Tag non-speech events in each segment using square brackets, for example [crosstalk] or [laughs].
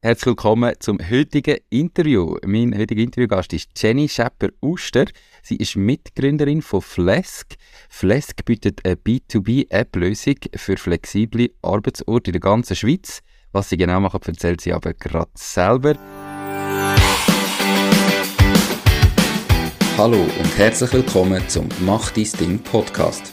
Herzlich willkommen zum heutigen Interview. Mein heutiger Interviewgast ist Jenny Schepper-Uster. Sie ist Mitgründerin von Flesk. Flesk bietet eine B2B-App-Lösung für flexible Arbeitsorte in der ganzen Schweiz. Was sie genau macht, erzählt sie aber gerade selber. Hallo und herzlich willkommen zum Mach dein Ding Podcast.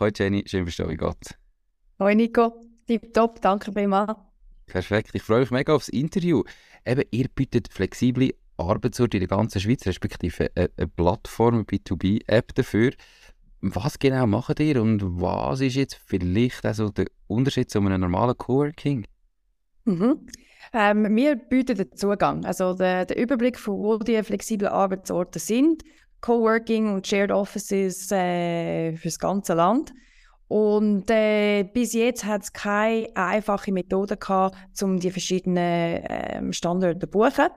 Hallo Jenny, schön bist du wie Gott. Hallo Nico, tipptopp, danke vielmals. Perfekt, ich freue mich mega aufs Interview. Eben, ihr bietet flexible Arbeitsorte in der ganzen Schweiz, respektive eine, eine Plattform, eine B2B-App dafür. Was genau macht ihr und was ist jetzt vielleicht also der Unterschied zu einem normalen Coworking? Mhm. Ähm, wir bieten den Zugang, also den, den Überblick von wo die flexiblen Arbeitsorte sind Coworking und Shared Offices äh, für das ganze Land. Und äh, bis jetzt hat es keine einfache Methode gehabt, um die verschiedenen äh, Standorte zu buchen.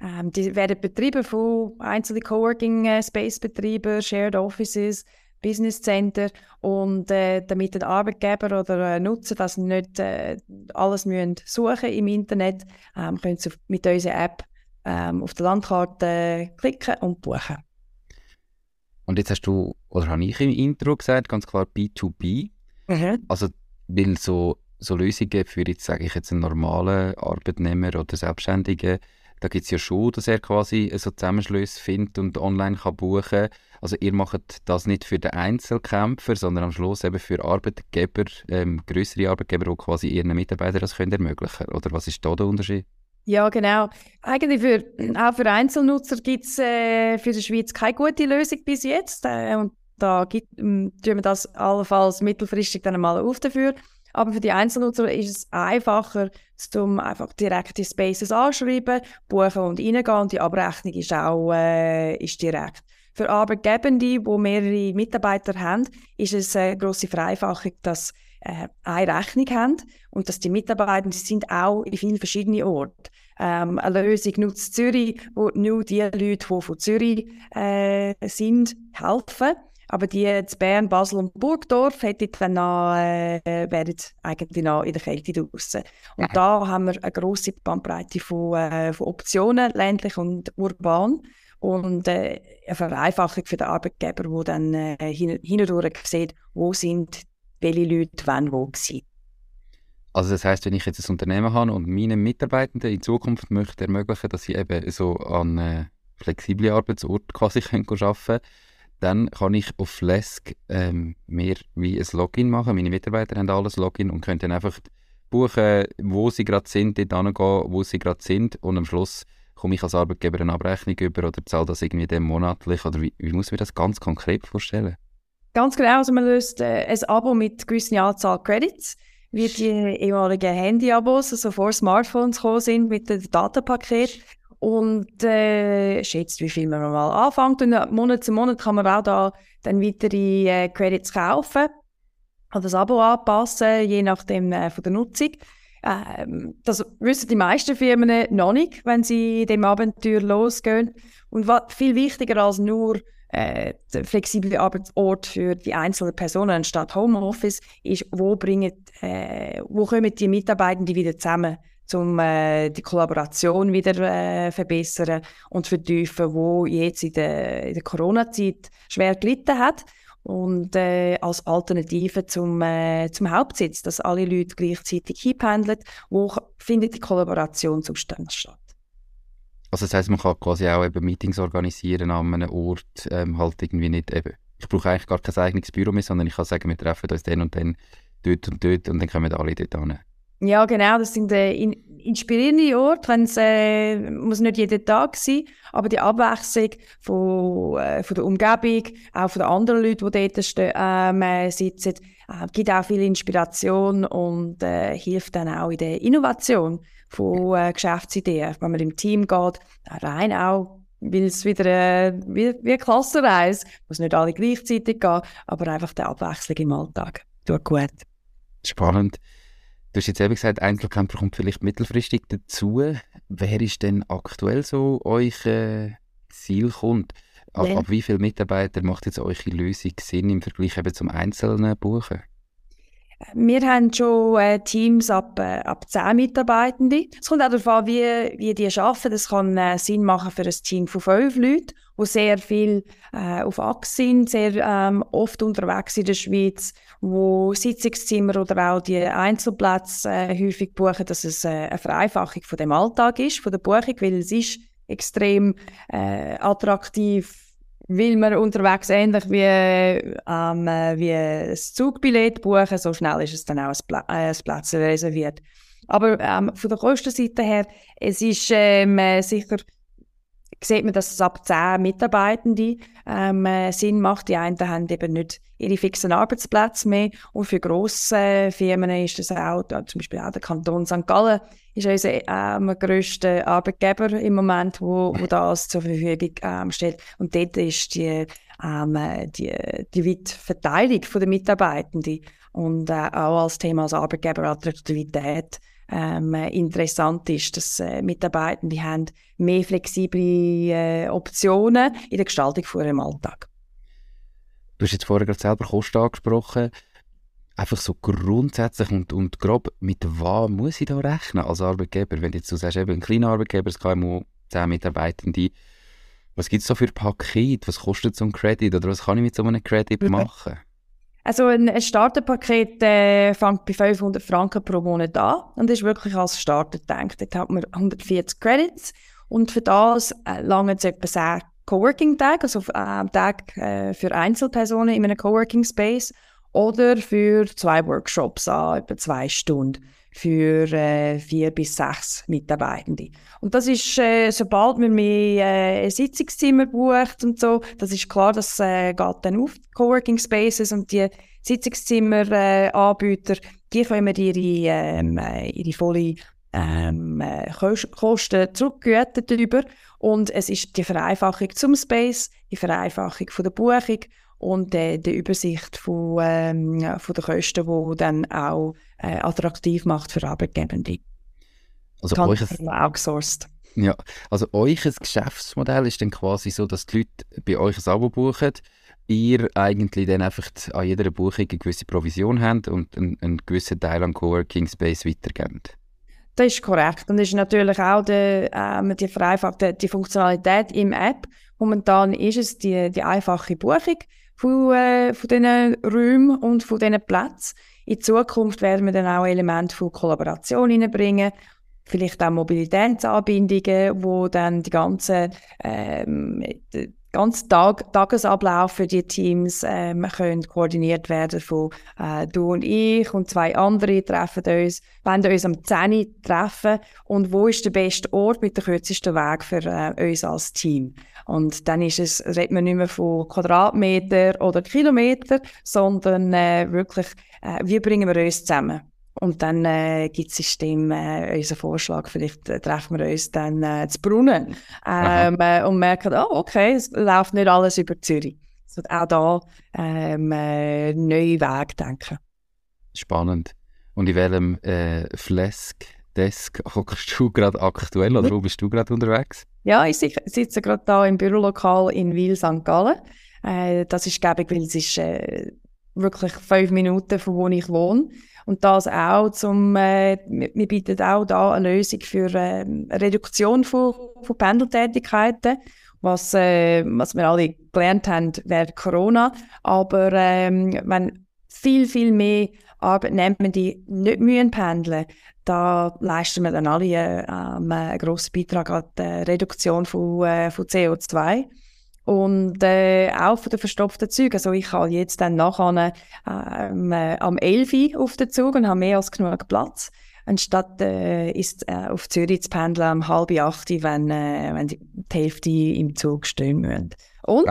Ähm, die werden betrieben von einzelnen Coworking äh, Space Betreiber, Shared Offices, Business Center und äh, damit ein Arbeitgeber oder äh, Nutzer das nicht äh, alles müssen suchen im Internet, ähm, können sie mit unserer App ähm, auf der Landkarte klicken und buchen. Und jetzt hast du, oder habe ich im Intro gesagt, ganz klar B2B. Mhm. Also, weil so, so Lösungen für jetzt, sage ich jetzt, einen normalen Arbeitnehmer oder Selbstständigen, da gibt es ja schon, dass er quasi so Zusammenschlüsse findet und online kann buchen Also ihr macht das nicht für den Einzelkämpfer, sondern am Schluss eben für Arbeitgeber, ähm, größere Arbeitgeber, die quasi ihren Mitarbeitern das können ermöglichen Oder was ist da der Unterschied? Ja, genau. Eigentlich für, [clears throat] auch für Einzelnutzer gibt es äh, für die Schweiz keine gute Lösung bis jetzt. Äh, und da gibt, ähm, tun wir das allenfalls mittelfristig dann mal auf dafür. Aber für die Einzelnutzer ist es einfacher, zum einfach direkt die Spaces anschreiben, buchen und reingehen. Und die Abrechnung ist auch äh, ist direkt. Für Arbeitgebende, die mehrere Mitarbeiter haben, ist es eine grosse Vereinfachung, dass äh, eine Rechnung haben und dass die Mitarbeitenden sind auch in vielen verschiedenen Orten. Ähm, eine Lösung nutzt Zürich, wo nur die Leute, die von Zürich äh, sind, helfen. Aber die in Bern, Basel und Burgdorf hätten dann noch, äh, wären eigentlich noch in der Kälte draußen. Und ja. da haben wir eine grosse Bandbreite von, äh, von Optionen, ländlich und urban. Und äh, eine Vereinfachung für den Arbeitgeber, der dann äh, hin, hindurch sieht, wo sind welche Leute wann wo sind. Also das heißt, wenn ich jetzt ein Unternehmen habe und meinen Mitarbeitenden in Zukunft möchte ermöglichen, dass sie eben so an äh, flexible Arbeitsorte quasi können arbeiten dann kann ich auf Flesk ähm, mehr wie ein Login machen. Meine Mitarbeiter haben alles Login und können dann einfach buchen, wo sie gerade sind, dort hingehen, wo sie gerade sind und am Schluss komme ich als Arbeitgeber eine Abrechnung über oder zahle das irgendwie dem monatlich oder wie, wie muss man das ganz konkret vorstellen? Ganz genau, also man löst äh, ein Abo mit gewissen Anzahl Credits wie die ehemaligen Handy-Abos, also vor Smartphones gekommen sind mit dem Datenpaket und äh, schätzt, wie viel man mal anfängt. Und Monat zu Monat kann man auch da dann weitere äh, Credits kaufen oder das Abo anpassen, je nachdem äh, von der Nutzung. Ähm, das wissen die meisten Firmen noch nicht, wenn sie dem Abenteuer losgehen. Und was viel wichtiger als nur äh, flexible Arbeitsort für die einzelnen Personen anstatt Homeoffice ist, wo, bringen, äh, wo kommen die Mitarbeitenden wieder zusammen, um äh, die Kollaboration wieder äh, verbessern und vertiefen, wo jetzt in der, in der Corona-Zeit schwer gelitten hat und äh, als Alternative zum, äh, zum Hauptsitz, dass alle Leute gleichzeitig hinpendeln, wo findet die Kollaboration zum Stand statt. Also das heißt, man kann quasi auch eben Meetings organisieren an einem Ort, ähm, halt irgendwie nicht eben ich brauche eigentlich gar kein eigenes Büro mehr, sondern ich kann sagen, wir treffen uns dann und dann dort und dort und dann kommen alle dort hin. Ja, genau, das sind äh, in, inspirierende Orte, wenn's, äh, muss nicht jeden Tag sein, aber die Abwechslung von, äh, von der Umgebung, auch von den anderen Leuten, die dort stehen, ähm, äh, sitzen, äh, gibt auch viel Inspiration und äh, hilft dann auch in der Innovation von äh, Geschäftsideen, wenn man im Team geht, rein auch weil es wieder äh, wie, wie eine Klassenreise, muss nicht alle gleichzeitig gehen, aber einfach die Abwechslung im Alltag tut gut. Spannend. Du hast jetzt eben gesagt, Einzelkämpfer kommt vielleicht mittelfristig dazu. Wer ist denn aktuell so euch äh, Zielkunde? Ab, ab wie viele Mitarbeiter macht jetzt eure Lösung Sinn im Vergleich eben zum einzelnen Buchen? Wir haben schon äh, Teams ab, äh, ab 10 Mitarbeitende. Es kommt auch darauf an, wie, wie die arbeiten. Das kann äh, Sinn machen für ein Team von fünf Leuten, die sehr viel äh, auf Achse sind, sehr ähm, oft unterwegs in der Schweiz, wo Sitzungszimmer oder auch die Einzelplätze äh, häufig buchen, dass es eine Vereinfachung von dem Alltag ist, von der Buchung, weil es ist extrem attraktiv weil man unterwegs ähnlich wie, ähm, äh, wie ein Zugbillett buchen, so schnell ist es dann auch ein, Pla äh, Platz reserviert. Aber ähm, von der Kostenseite her, es ist ähm, äh, sicher, sieht man, dass es ab 10 Mitarbeitende ähm, äh, Sinn macht. Die einen haben eben nicht ihre fixen Arbeitsplätze mehr und für grosse Firmen ist das auch, zum Beispiel auch der Kanton St. Gallen ist unser ähm, grösster Arbeitgeber im Moment, wo, wo das zur Verfügung ähm, steht. Und dort ist die, ähm, die, die weite der Mitarbeitenden und äh, auch als Thema als Arbeitgeber Attraktivität ähm, interessant ist, dass äh, Mitarbeitende haben mehr flexible äh, Optionen in der Gestaltung von ihrem Alltag. Du hast jetzt vorher gerade selber Kosten angesprochen einfach so grundsätzlich und, und grob, mit was muss ich da rechnen als Arbeitgeber? Wenn jetzt du sagst, eben ein kleiner Arbeitgeber, das KMU, 10 Mitarbeitende, was gibt es da für Pakete? Was kostet so ein Credit oder was kann ich mit so einem Credit machen? Also ein Starterpaket äh, fängt bei 500 Franken pro Monat an und ist wirklich als Starter gedacht. Dort hat man 140 Credits und für das äh, lange es etwa 10 Coworking-Tage, also äh, Tag äh, für Einzelpersonen in einem Coworking-Space oder für zwei Workshops an etwa zwei Stunden für äh, vier bis sechs Mitarbeitende. Und das ist, äh, sobald man mehr äh, Sitzungszimmer bucht und so, das ist klar, das äh, geht dann auf Coworking Spaces und die Sitzungszimmer-Anbieter, äh, die kommen ihre, ähm, äh, ihre volle ähm, äh, Kosten zurückgüten darüber. Und es ist die Vereinfachung zum Space, die Vereinfachung von der Buchung und äh, die Übersicht von, ähm, von den Kosten, die dann auch äh, attraktiv macht für Arbeitgebende. Also euch outsourced. Ja, also euch Geschäftsmodell ist dann quasi so, dass die Leute bei euch ein Abo buchen, ihr eigentlich dann einfach an jeder Buchung eine gewisse Provision habt und einen, einen gewissen Teil an Coworking Space weitergebt. Das ist korrekt. Und das ist natürlich auch die, ähm, die vereinfachte die Funktionalität im App. Momentan ist es die, die einfache Buchung von, äh, von diesen Räumen und von diesen Plätzen. In Zukunft werden wir dann auch Elemente von Kollaboration hineinbringen, vielleicht auch Mobilitätsanbindungen, wo dann die ganzen ähm, ganze Tag, Tagesablauf für die Teams ähm, können koordiniert werden von äh, du und ich und zwei andere treffen uns, wollen uns am 10 treffen und wo ist der beste Ort mit dem kürzesten Weg für äh, uns als Team. Und dann ist es, redet man nicht mehr von Quadratmeter oder Kilometer, sondern äh, wirklich, äh, wie bringen wir uns zusammen. Und dann äh, gibt das System äh, unseren Vorschlag, vielleicht äh, treffen wir uns dann äh, zu Brunnen ähm, äh, und merken, oh, okay, es läuft nicht alles über Zürich. Also auch da ähm, äh, neue Wege denken. Spannend. Und in welchem äh, Flesk Desk [laughs] hockst du gerade aktuell oder wo bist du gerade unterwegs? Ja, ich sitze gerade da im Bürolokal in Wil St. Gallen. Äh, das ist gäbig, weil es ist äh, wirklich fünf Minuten von wo ich wohne. Und das auch zum, äh, wir bieten auch da eine Lösung für äh, eine Reduktion von, von Pendeltätigkeiten, was, äh, was wir alle gelernt haben während Corona. Aber ähm, wenn viel, viel mehr Arbeitnehmende nicht müssen pendeln da leisten wir dann alle äh, einen grossen Beitrag an die Reduktion von, äh, von CO2. Und äh, auch von den verstopften Zügen. Also ich kann jetzt dann nachher ähm, äh, am 11 Uhr auf den Zug und habe mehr als genug Platz. Anstatt äh, ist äh, auf Zürich zu pendeln um halb acht, wenn, äh, wenn die, die Hälfte im Zug stehen müssen. Und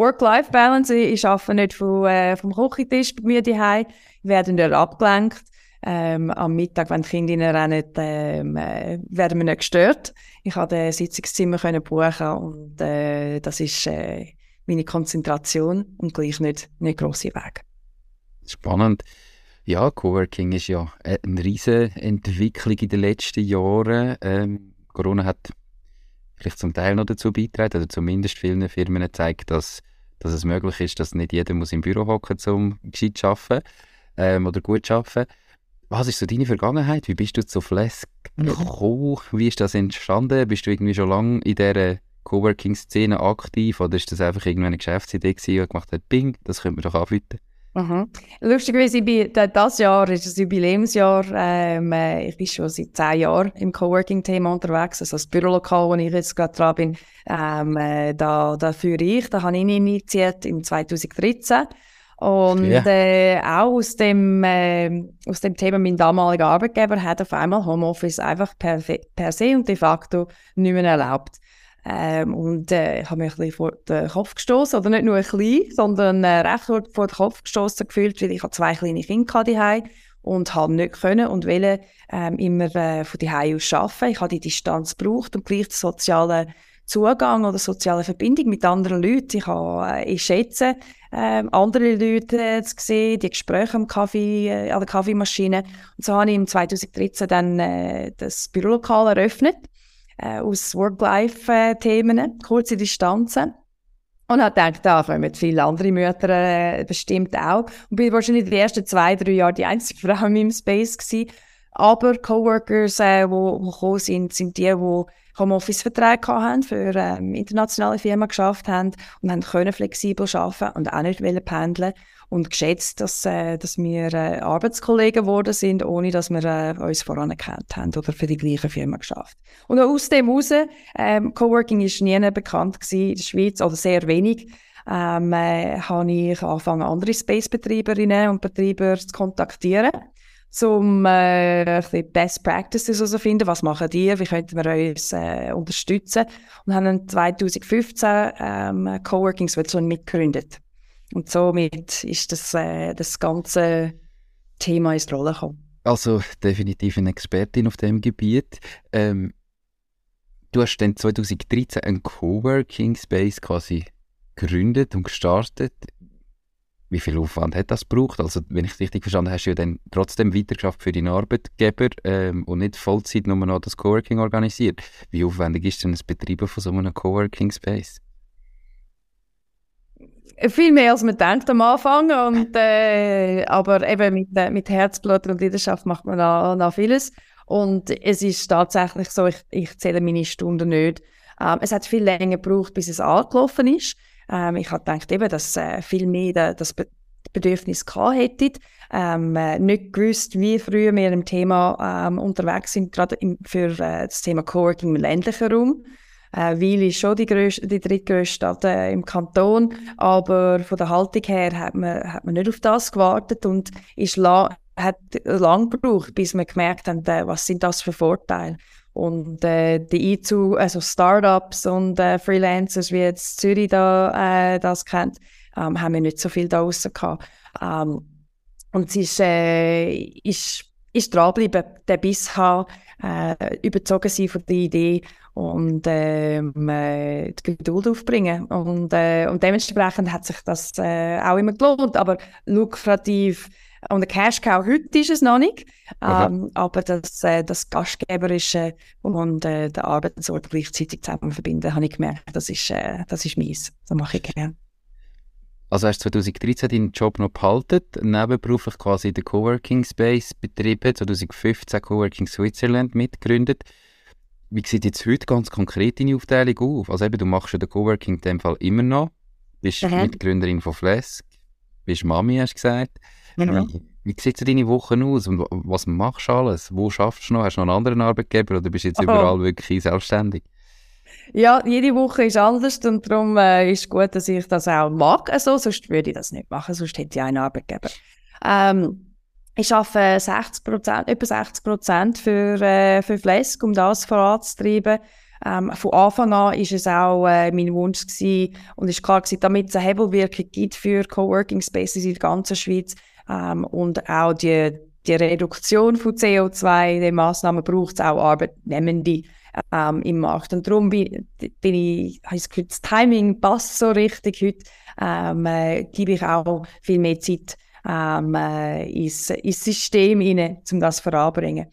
Work-Life-Balance, ich arbeite nicht vom, äh, vom Küchentisch bei mir daheim, werden dort abgelenkt. Ähm, am Mittag, wenn die Kinder rennen, ähm, äh, werden wir nicht gestört. Ich konnte das Sitzungszimmer können buchen und äh, das ist äh, meine Konzentration und gleich nicht, nicht grosse Weg. Spannend. Ja, Coworking ist ja eine riesige Entwicklung in den letzten Jahren. Ähm, Corona hat vielleicht zum Teil noch dazu beigetragen, oder zumindest vielen Firmen gezeigt, dass, dass es möglich ist, dass nicht jeder muss im Büro hocken muss, um gescheit zu arbeiten ähm, oder gut zu arbeiten. Was ist so deine Vergangenheit? Wie bist du zu Flesk gekommen? [laughs] Wie ist das entstanden? Bist du irgendwie schon lange in dieser Coworking-Szene aktiv oder ist das einfach irgendeine Geschäftsidee gewesen und gemacht hat, Bing, das könnte man doch anbieten? Mhm. Lustigerweise, ich bin, das Jahr ist ein Jubiläumsjahr. Ähm, äh, ich bin schon seit zehn Jahren im Coworking-Thema unterwegs. Also das Bürolokal, wo ich jetzt gerade dran bin, ähm, äh, da, da führe ich. Da habe ich initiiert im 2013. Und äh, auch aus dem, äh, aus dem Thema, mein damaliger Arbeitgeber hat auf einmal Homeoffice einfach per, per se und de facto nicht mehr erlaubt. Ähm, und äh, ich habe mich ein bisschen vor den Kopf gestoßen oder nicht nur ein bisschen, sondern äh, recht vor, vor den Kopf gestoßen gefühlt, weil ich habe zwei kleine Kinder daheim und habe nicht können und wollte ähm, immer äh, von daheim aus arbeiten. Ich habe die Distanz gebraucht und gleich den sozialen Zugang oder soziale Verbindung mit anderen Leuten. Ich, habe, äh, ich schätze, äh, andere Leute äh, zu sehen, die Gespräche am Kaffee, äh, an der Kaffeemaschine. Und so habe ich im 2013 dann äh, das Bürolokal eröffnet, äh, aus Work-Life-Themen, kurze Distanzen. Und habe gedacht, da kommen viele andere Mütter äh, bestimmt auch. Und bin wahrscheinlich die ersten zwei, drei Jahre die einzige Frau in meinem Space gewesen. Aber Coworkers, äh, die gekommen sind, sind die, die Homeoffice-Verträge haben, für ähm, internationale Firmen geschafft haben und haben können flexibel arbeiten und auch nicht wollen pendeln. Und geschätzt, dass, äh, dass wir äh, Arbeitskollegen geworden sind, ohne dass wir äh, uns voranerkannt haben oder für die gleiche Firma geschafft. Und aus dem heraus, ähm, Coworking ist nie bekannt in der Schweiz oder sehr wenig, ähm, äh, habe ich angefangen, andere Space-Betreiberinnen und Betreiber zu kontaktieren um äh, Best Practices herauszufinden, was machen die, wie könnten wir uns äh, unterstützen und haben 2015 ähm, Coworking Switzerland mitgegründet. Und somit ist das, äh, das ganze Thema ins Rollen gekommen. Also definitiv eine Expertin auf dem Gebiet. Ähm, du hast dann 2013 einen Coworking Space quasi gegründet und gestartet wie viel Aufwand hat das gebraucht? Also, wenn ich es richtig verstanden habe, hast du ja dann trotzdem weitergeschafft für deinen Arbeitgeber ähm, und nicht Vollzeit nur noch das Coworking organisiert. Wie aufwendig ist denn das Betreiben von so einem Coworking Space? Viel mehr als man denkt am Anfang. Und, äh, aber eben mit, äh, mit Herzblut und Leidenschaft macht man noch, noch vieles. Und es ist tatsächlich so, ich, ich zähle meine Stunden nicht. Ähm, es hat viel länger gebraucht, bis es angelaufen ist. Ähm, ich habe gedacht, eben, dass äh, viel mehr das Be Bedürfnis gehabt hätten. Ähm, äh, nicht gewusst, wie früh wir im Thema ähm, unterwegs sind, gerade für äh, das Thema Coworking im ländlichen Raum. Äh, Weil ist schon die, grösste, die drittgrößte Stadt äh, im Kanton, aber von der Haltung her hat man, hat man nicht auf das gewartet und ist la hat lang gebraucht, bis wir gemerkt haben, äh, was sind das für Vorteile. Und äh, die Einzug, also Startups und äh, Freelancers, wie jetzt Zürich da, äh, das kennt, ähm, haben wir nicht so viel da draussen gehabt. Ähm, und es ist, äh, ist, ist dranbleiben, den Biss haben, äh, überzogen sein von der Idee und ähm, äh, die Geduld aufbringen. Und, äh, und dementsprechend hat sich das äh, auch immer gelohnt. Aber lukrativ und eine Cash Cow heute ist es noch nicht. Ähm, aber das, äh, das Gastgeberische und äh, der Arbeitsort gleichzeitig zusammen verbinden, habe ich gemerkt, das ist, äh, das ist meins. Das mache ich gerne. Also hast du 2013 deinen Job noch behalten, nebenberuflich quasi den Coworking Space betrieben, 2015 Coworking Switzerland mitgegründet. Wie sieht jetzt heute ganz konkret deine Aufteilung auf? Also eben, du machst ja den Coworking in dem Fall immer noch, bist mhm. Mitgründerin von Flesk, bist Mami, hast du gesagt. Genau. Wie, wie sieht so deine Woche aus und was machst du alles? Wo schaffst du noch? Hast du noch einen anderen Arbeitgeber oder bist du jetzt oh. überall wirklich selbstständig? Ja, jede Woche ist anders und darum äh, ist gut, dass ich das auch mag. Also, sonst würde ich das nicht machen, sonst hätte ich einen Arbeitgeber. Ähm, ich arbeite 60 etwa 60 Prozent für, äh, für Flesk, um das voranzutreiben. Ähm, von Anfang an ist es auch äh, mein Wunsch gewesen und ist klar gewesen, damit es eine Hebelwirkung gibt für Coworking Spaces in der ganzen Schweiz ähm, und auch die, die Reduktion von CO2, die Massnahmen braucht es auch Arbeitnehmende ähm, im Markt. Und darum bin, bin ich, habe ich das Gefühl, das Timing passt so richtig heute, ähm, äh, gebe ich auch viel mehr Zeit ähm, äh, ins, ins System hinein, um das voranzubringen.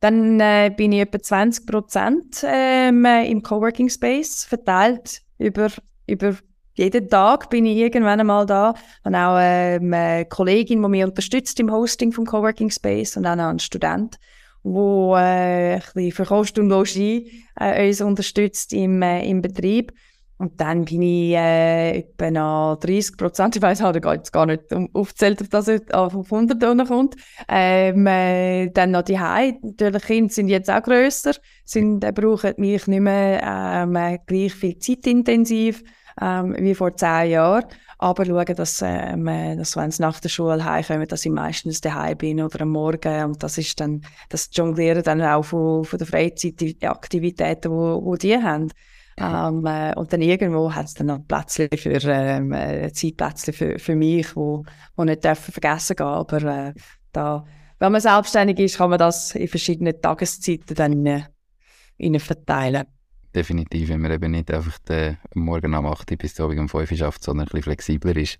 Dann äh, bin ich etwa 20 Prozent ähm, im Coworking Space verteilt über, über jeden Tag bin ich irgendwann einmal da. Und auch ähm, eine Kollegin, die mich unterstützt im Hosting vom Coworking Space und auch noch ein Student, wo äh, ein für Kost und Logis äh, uns unterstützt im, äh, im Betrieb. Und dann bin ich äh, etwa noch 30 Prozent, ich weiss, habe jetzt gar nicht aufgezählt, ob das auf 100 kommt. Ähm, äh, dann noch die Hause. Natürlich, Kinder sind jetzt auch grösser, sind, äh, brauchen mich nicht mehr ähm, äh, gleich viel zeitintensiv ähm, wie vor zehn Jahren. Aber schauen, dass, ähm, äh, dass wenn sie nach der Schule heimkommen, dass ich meistens daheim bin oder am Morgen. Und das ist dann, das Jonglieren dann auch von, von der Freizeitaktivitäten, wo, wo die haben. Ähm, äh, und dann irgendwo hat es dann noch Plätze für, ähm, äh, Zeitplätze für, für mich, wo, wo nicht dürfen vergessen gehen. Aber äh, da, wenn man selbstständig ist, kann man das in verschiedenen Tageszeiten dann äh, verteilen. Definitiv, wenn man eben nicht einfach den Morgen am 8 bis Abend um 5 Uhr schafft, sondern ein bisschen flexibler ist.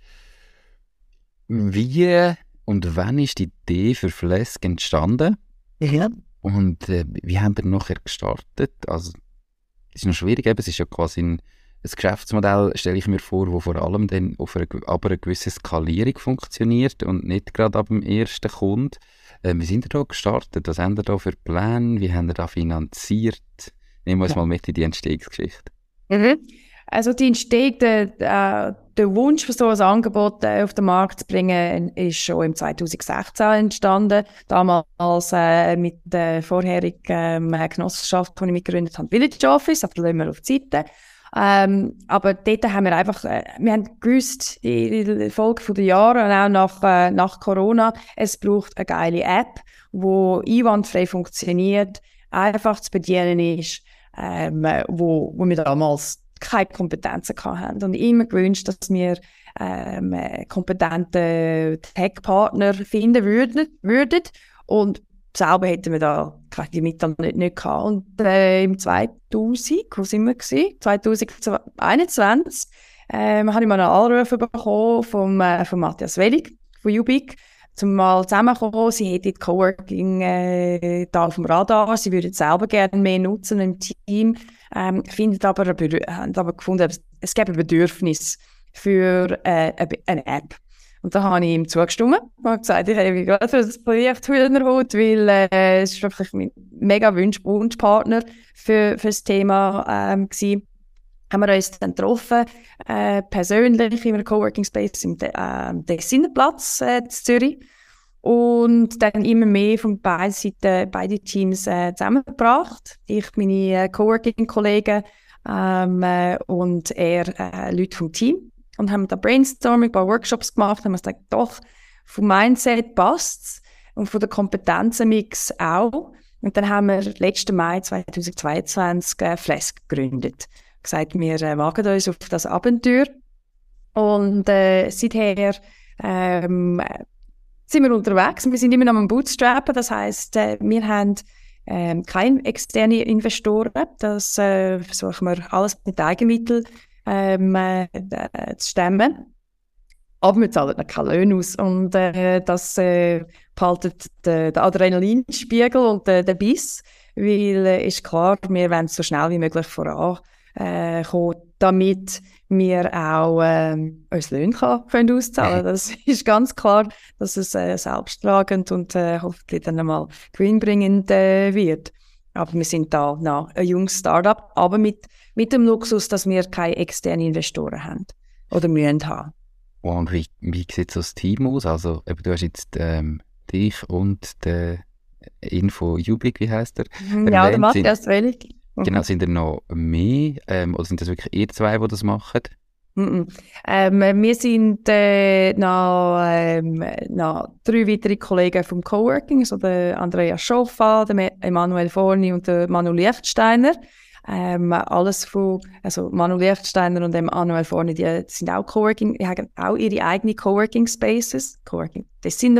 Wie und wann ist die Idee für Flesk entstanden? Ja. Und äh, wie haben wir nachher gestartet? Also es ist noch schwierig, eben, es ist ja quasi ein, ein Geschäftsmodell, stelle ich mir vor, wo vor allem dann auf eine, aber eine gewisse Skalierung funktioniert und nicht gerade ab dem ersten Kunden. Äh, wie sind ihr da gestartet? Was haben ihr da für Pläne? Wie haben ihr da finanziert? Nehmen wir uns ja. mal mit in die Entstehungsgeschichte. Mhm. Also die Entstehung, der, äh, der Wunsch für so ein Angebot äh, auf den Markt zu bringen, ist schon im 2016 entstanden. Damals äh, mit der vorherigen ähm, Genossenschaft, die ich mitgegründet habe, Village Office, aber lassen wir auf die Seite. Ähm, aber dort haben wir einfach, äh, wir haben gewusst, in der Folge der Jahre und auch nach, äh, nach Corona, es braucht eine geile App, die einwandfrei funktioniert, einfach zu bedienen ist, ähm, wo, wo wir damals keine Kompetenzen hatten. Und immer gewünscht, dass wir ähm, kompetente Tech-Partner finden würden. Und selber hätten wir da die Mittel nicht, nicht gehabt. Und äh, im 2000, wo sind wir gewesen? 2021, ähm, habe ich mal einen Anruf bekommen vom, äh, von Matthias Wellig von Ubik, zum mal zusammenkommen. Sie hätten Coworking äh, da auf dem Radar. Sie würden selber gerne mehr nutzen im Team ähm, findet aber, haben aber gefunden, es gäbe ein Bedürfnis für äh, eine App. Und da habe ich ihm zugestimmt und gesagt, ich habe gerade für das Projekt Hühnerhut, weil äh, es ist wirklich mein mega Wunsch, Wunschpartner für, für das Thema ähm, gewesen. Haben wir uns dann getroffen, äh, persönlich in einem Coworking Space im De äh, Dessinerplatz äh, in Zürich und dann immer mehr von beiden Seiten, beide Teams äh, zusammengebracht. Ich, meine äh, Coworking-Kollegen ähm, äh, und er, äh, Leute vom Team. Und haben da Brainstorming, ein paar Workshops gemacht, haben wir gesagt, doch, vom Mindset passt und von der Kompetenzenmix auch. Und dann haben wir letzten Mai 2022 äh, Flask gegründet. Gesagt, wir äh, wagen uns auf das Abenteuer. Und äh, seither ähm, sind wir unterwegs. Wir sind immer noch am Bootstrappen. Das heißt, äh, wir haben äh, keine externen Investoren. Das äh, versuchen wir alles mit Eigenmitteln ähm, äh, zu stemmen. Aber wir zahlen keine Löhne aus. Und äh, das äh, behaltet den, den Adrenalinspiegel und äh, den Biss. Weil äh, ist klar, wir wollen so schnell wie möglich vorankommen, äh, damit wir auch ähm, uns Löhne kann, können auszahlen [laughs] Das ist ganz klar, dass es äh, selbsttragend und äh, hoffentlich dann einmal gewinnbringend äh, wird. Aber wir sind da noch ein junges Startup, aber mit, mit dem Luxus, dass wir keine externen Investoren haben oder müssen haben. Und wie, wie sieht das Team aus? Also eben, du hast jetzt ähm, dich und den Info Jubik, wie heißt er? Ja, der Matthias Wellig Mhm. Genau, sind da noch mehr ähm, oder sind das wirklich ihr zwei, die das machen? Mm ähm, wir sind äh, noch, ähm, noch drei weitere Kollegen vom Coworking, also der Andrea Schoffa, der Emanuel Forni und der Manu Lichtsteiner. Ähm, alles von, also Manu Lichtsteiner und Emanuel Forni, die, sind auch Coworking, die haben auch ihre eigenen Coworking Spaces, Coworking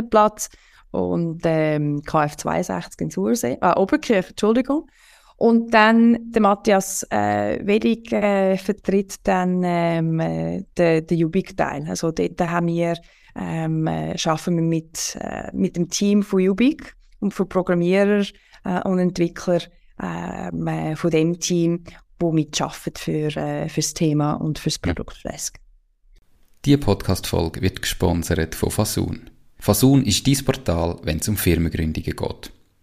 Platz und ähm, KF62 in Sursee, äh, Oberkirch, Entschuldigung. Und dann der Matthias äh, Wedig äh, vertritt dann ähm, äh, den, den Ubik-Teil. Also dort haben wir, ähm, äh, arbeiten wir mit, äh, mit dem Team von Ubik und von Programmierer äh, und Entwickler ähm, äh, von dem Team, wo mitarbeiten für, äh, für das Thema und für das Produkt Flask. Diese Podcast-Folge wird gesponsert von Fasun. Fasun ist dein Portal, wenn es um Firmengründungen geht.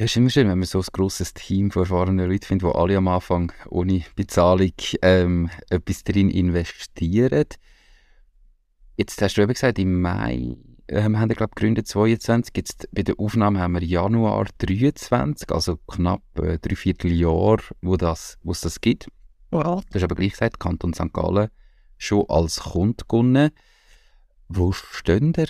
Ja, ist immer schön, wenn man so ein grosses Team von erfahrenen Leuten findet, die alle am Anfang ohne Bezahlung ähm, etwas drin investieren. Jetzt hast du eben gesagt, im Mai ähm, haben wir, glaube gegründet, 22. Jetzt bei der Aufnahme haben wir Januar 23, also knapp äh, drei Vierteljahr, wo, das, wo es das gibt. Ja. Du hast aber gleich gesagt, Kanton St. Gallen schon als Kunde gewonnen. Wo stehen ihr?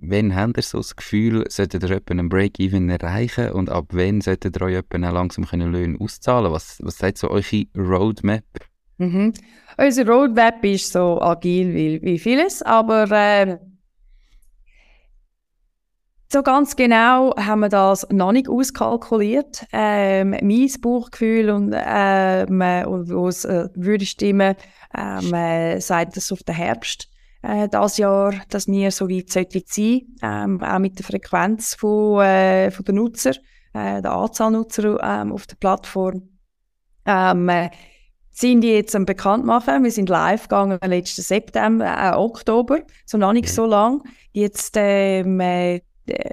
Wann habt ihr so das Gefühl, solltet ihr einen Break-Even erreichen und ab wann solltet ihr euch langsam können Löhne auszahlen Was, was sagt so eure Roadmap? Mhm. Unsere Roadmap ist so agil wie, wie vieles, aber äh, so ganz genau haben wir das noch nicht auskalkuliert. Ähm, mein Bauchgefühl und, ähm, und wo es äh, würde stimmen, ähm, äh, sagt es auf den Herbst äh, das Jahr, dass wir so weit sein ähm, auch mit der Frequenz von, äh, von der Nutzer, äh, der Anzahl Nutzer ähm, auf der Plattform. Ähm, äh, sind die jetzt am bekannt machen. Wir sind live gegangen letzten September, äh, Oktober, so noch nicht so lang. Jetzt ähm, äh,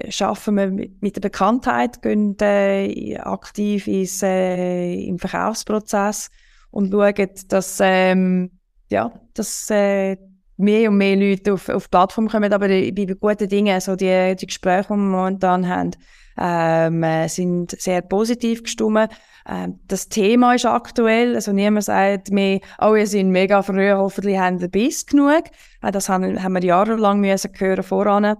schaffen wir mit der Bekanntheit, gehen äh, aktiv ins, äh, im Verkaufsprozess und schauen, dass, ähm, ja, dass äh, mehr und mehr Leute auf, auf die Plattform kommen, aber bei guten Dingen, also die, die Gespräche, die wir momentan haben, ähm, äh, sind sehr positiv gestimmt. Ähm, das Thema ist aktuell, also niemand sagt mir, oh, ihr seid mega früh, hoffentlich haben wir bis genug. Äh, das haben, haben wir jahrelang müssen hören voran.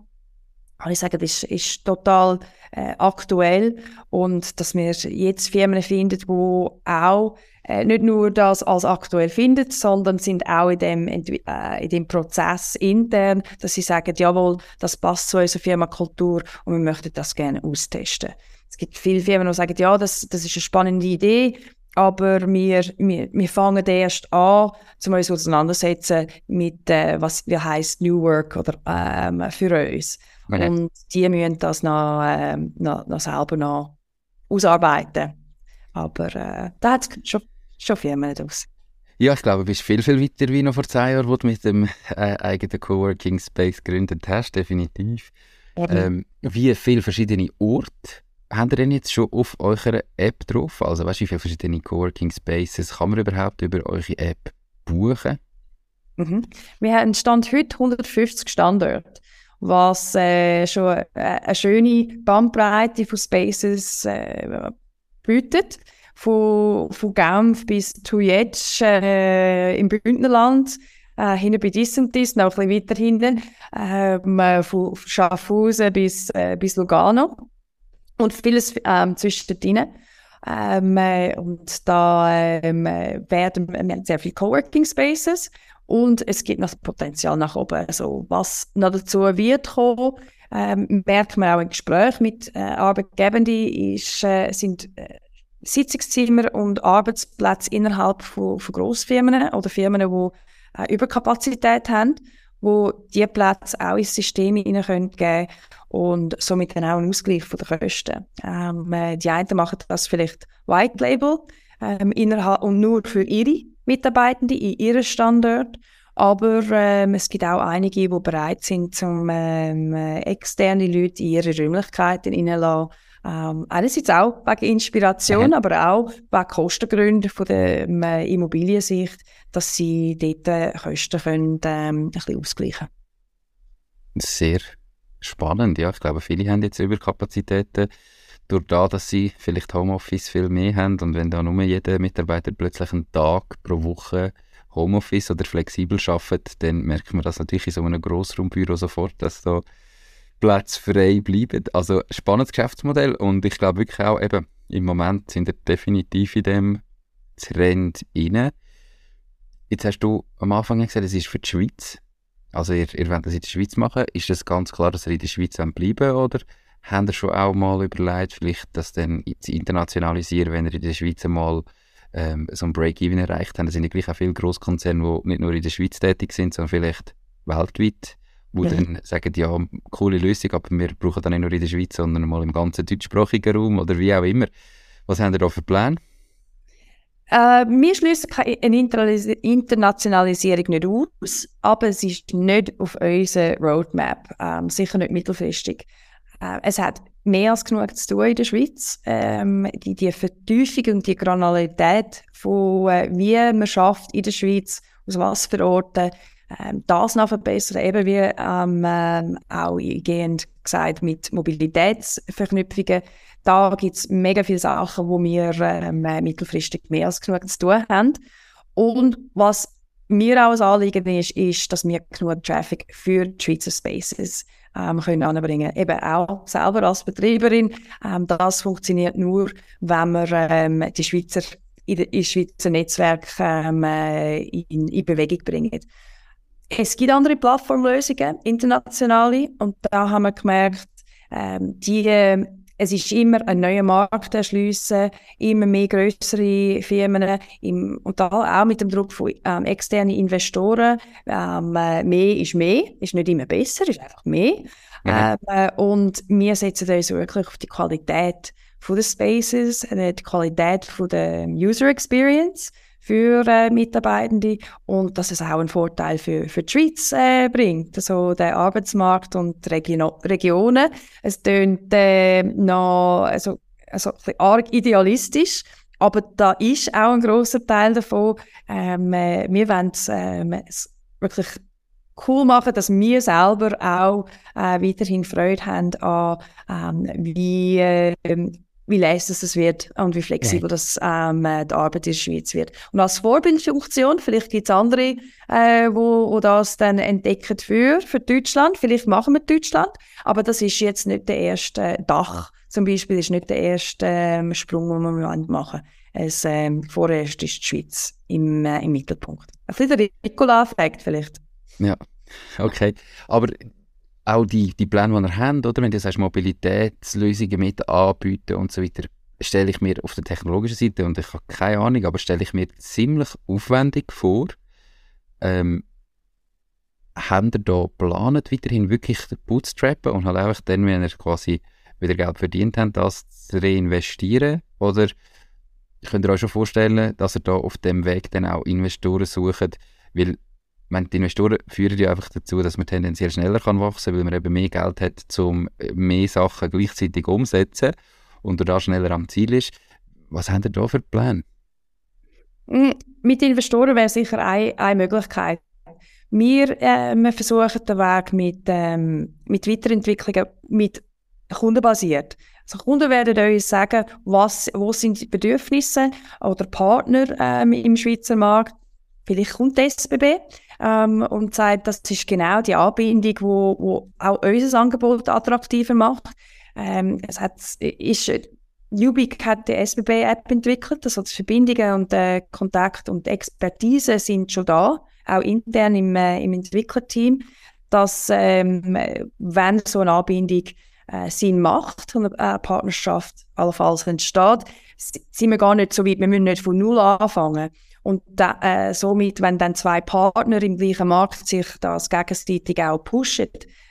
Aber ich sage, das ist, ist total äh, aktuell und dass wir jetzt Firmen finden, die auch äh, nicht nur das als aktuell findet, sondern sind auch in dem, äh, in dem Prozess intern, dass sie sagen, jawohl, das passt zu unserer Firmenkultur und wir möchten das gerne austesten. Es gibt viele Firmen, die sagen, ja, das, das ist eine spannende Idee, aber wir, wir, wir fangen erst an, um uns auseinandersetzen mit, äh, was wie heißt New Work oder ähm, für uns. Okay. Und die müssen das noch, ähm, noch, noch selber noch ausarbeiten. Aber äh, da hat es schon schon Firmen aus. Ja, ich glaube, du bist viel, viel weiter wie noch vor zwei Jahren, wo du mit dem äh, eigenen Coworking Space gegründet hast, definitiv. Ähm, wie viele verschiedene Orte habt ihr denn jetzt schon auf eurer App drauf? Also, weißt du, wie viele verschiedene Coworking Spaces kann man überhaupt über eure App buchen? Mhm. Wir haben Stand heute 150 Standorte, was äh, schon äh, eine schöne Bandbreite von Spaces äh, bietet von, von Genf bis Tujetsch äh, im Bündnerland, äh, hinten bei Dissentis, noch ein bisschen weiter hinten, ähm, äh, von Schaffhausen bis, äh, bis Lugano und vieles ähm, zwischendrin. Ähm, äh, und da ähm, äh, werden wir haben sehr viele Coworking Spaces und es gibt noch Potenzial nach oben. Also was noch dazu wird kommen, ähm, merkt man auch im Gespräch mit äh, Arbeitgebenden, ist, äh, sind äh, Sitzungszimmer und Arbeitsplätze innerhalb von, von Grossfirmen oder Firmen, die äh, Überkapazität haben, wo die Plätze auch ins System hinein geben können und somit dann auch einen Ausgleich von den Kosten. Ähm, äh, die einen machen das vielleicht White Label ähm, innerhalb und nur für ihre Mitarbeitenden in ihrem Standort Aber ähm, es gibt auch einige, die bereit sind, um ähm, externe Leute in ihre Räumlichkeiten reinzulassen. Ähm, einerseits auch wegen Inspiration, mhm. aber auch wegen Kostengründen von der ähm, Immobiliensicht, dass sie dort äh, Kosten können, ähm, ein bisschen ausgleichen Sehr spannend, ja. Ich glaube, viele haben jetzt Überkapazitäten durch das, dass sie vielleicht Homeoffice viel mehr haben und wenn da nur jeder Mitarbeiter plötzlich einen Tag pro Woche Homeoffice oder flexibel arbeitet, dann merkt man das natürlich in so einem Grossraumbüro sofort, dass da Plätze frei bleiben. Also spannendes Geschäftsmodell und ich glaube wirklich auch eben, im Moment sind wir definitiv in dem Trend inne. Jetzt hast du am Anfang gesagt, es ist für die Schweiz. Also ihr, ihr wollt das in der Schweiz machen. Ist das ganz klar, dass ihr in der Schweiz bleiben oder habt ihr schon auch mal überlegt, vielleicht das dann zu internationalisieren, wenn ihr in der Schweiz mal ähm, so ein Break-Even erreicht habt? Das sind ja gleich auch viele Großkonzerne, die nicht nur in der Schweiz tätig sind, sondern vielleicht weltweit, wo ja. dann sagen, ja, coole Lösung, aber wir brauchen dann nicht nur in der Schweiz, sondern mal im ganzen deutschsprachigen Raum oder wie auch immer. Was habt ihr da für Pläne? Äh, wir schließen eine Internationalisierung nicht aus, aber es ist nicht auf unserer Roadmap, ähm, sicher nicht mittelfristig. Äh, es hat mehr als genug zu tun in der Schweiz. Ähm, die, die Vertiefung und die Granularität von äh, wie man schafft in der Schweiz, aus was für Orten, ähm, das noch verbessern, eben wie ähm, ähm, auch eingehend gesagt mit Mobilitätsverknüpfungen. Da gibt es mega viele Sachen, wo wir ähm, mittelfristig mehr als genug zu tun haben. Und was mir auch ein Anliegen ist, ist, dass wir genug Traffic für die Schweizer Spaces ähm, können anbringen. Eben auch selber als Betreiberin. Ähm, das funktioniert nur, wenn wir ähm, die Schweizer in, in Schweizer Netzwerk ähm, äh, in, in Bewegung bringen. Es gibt andere Plattformlösungen, internationale, und da haben wir gemerkt, ähm, die es ist immer ein neuer Markt erschliessen, immer mehr größere Firmen im, und da auch mit dem Druck von ähm, externen Investoren. Ähm, äh, mehr ist mehr, ist nicht immer besser, ist einfach mehr. Mhm. Äh, und wir setzen uns wirklich auf die Qualität von den Spaces, äh, die Qualität von der User Experience für äh, Mitarbeitende und dass es auch einen Vorteil für, für die Schweiz äh, bringt, also der Arbeitsmarkt und die Region Regionen. Es tönt äh, noch also, also arg idealistisch, aber da ist auch ein großer Teil davon. Ähm, äh, wir wollen ähm, es wirklich cool machen, dass wir selber auch äh, weiterhin Freude haben an, ähm, wie äh, wie leist es wird und wie flexibel ja. das ähm, die Arbeit in der Schweiz wird. Und als Vorbildfunktion, vielleicht gibt es andere, äh, wo, wo das dann entdecken für, für Deutschland, vielleicht machen wir Deutschland, aber das ist jetzt nicht der erste Dach, zum Beispiel ist nicht der erste ähm, Sprung, den wir machen es, ähm, vorerst ist die Schweiz im, äh, im Mittelpunkt. Ein bisschen der Nikola-Effekt vielleicht. Ja, okay. Aber auch die, die Pläne, die ihr habt, oder? wenn du sagst, Mobilitätslösungen mit anbieten und so weiter, stelle ich mir auf der technologischen Seite, und ich habe keine Ahnung, aber stelle ich mir ziemlich aufwendig vor, ähm, habt ihr da geplant, weiterhin wirklich den Bootstrappen und halt einfach dann, wenn ihr quasi wieder Geld verdient habt, das zu reinvestieren? Oder könnt ihr euch schon vorstellen, dass ihr da auf dem Weg dann auch Investoren sucht? Weil meine, die Investoren führen ja einfach dazu, dass man tendenziell schneller kann wachsen kann, weil man eben mehr Geld hat, um mehr Sachen gleichzeitig umzusetzen und da schneller am Ziel ist. Was haben ihr da für Pläne? Mm, mit Investoren wäre sicher eine, eine Möglichkeit. Wir, äh, wir versuchen den Weg mit, ähm, mit Weiterentwicklungen, mit kundenbasiert. Also Kunden werden uns sagen, was, wo sind die Bedürfnisse oder Partner ähm, im Schweizer Markt. Vielleicht kommt die SBB ähm, und sagt, das ist genau die Anbindung, wo, wo auch unser Angebot attraktiver macht. Ähm, es hat, ist, Ubik hat die SBB-App entwickelt, also die Verbindungen und äh, Kontakt und Expertise sind schon da, auch intern im, äh, im Entwicklerteam, dass ähm, wenn so eine Anbindung äh, Sinn macht und eine Partnerschaft allenfalls entsteht, sind wir gar nicht so weit, wir müssen nicht von Null anfangen. Und da, äh, somit, wenn dann zwei Partner im gleichen Markt sich das gegenseitig auch pushen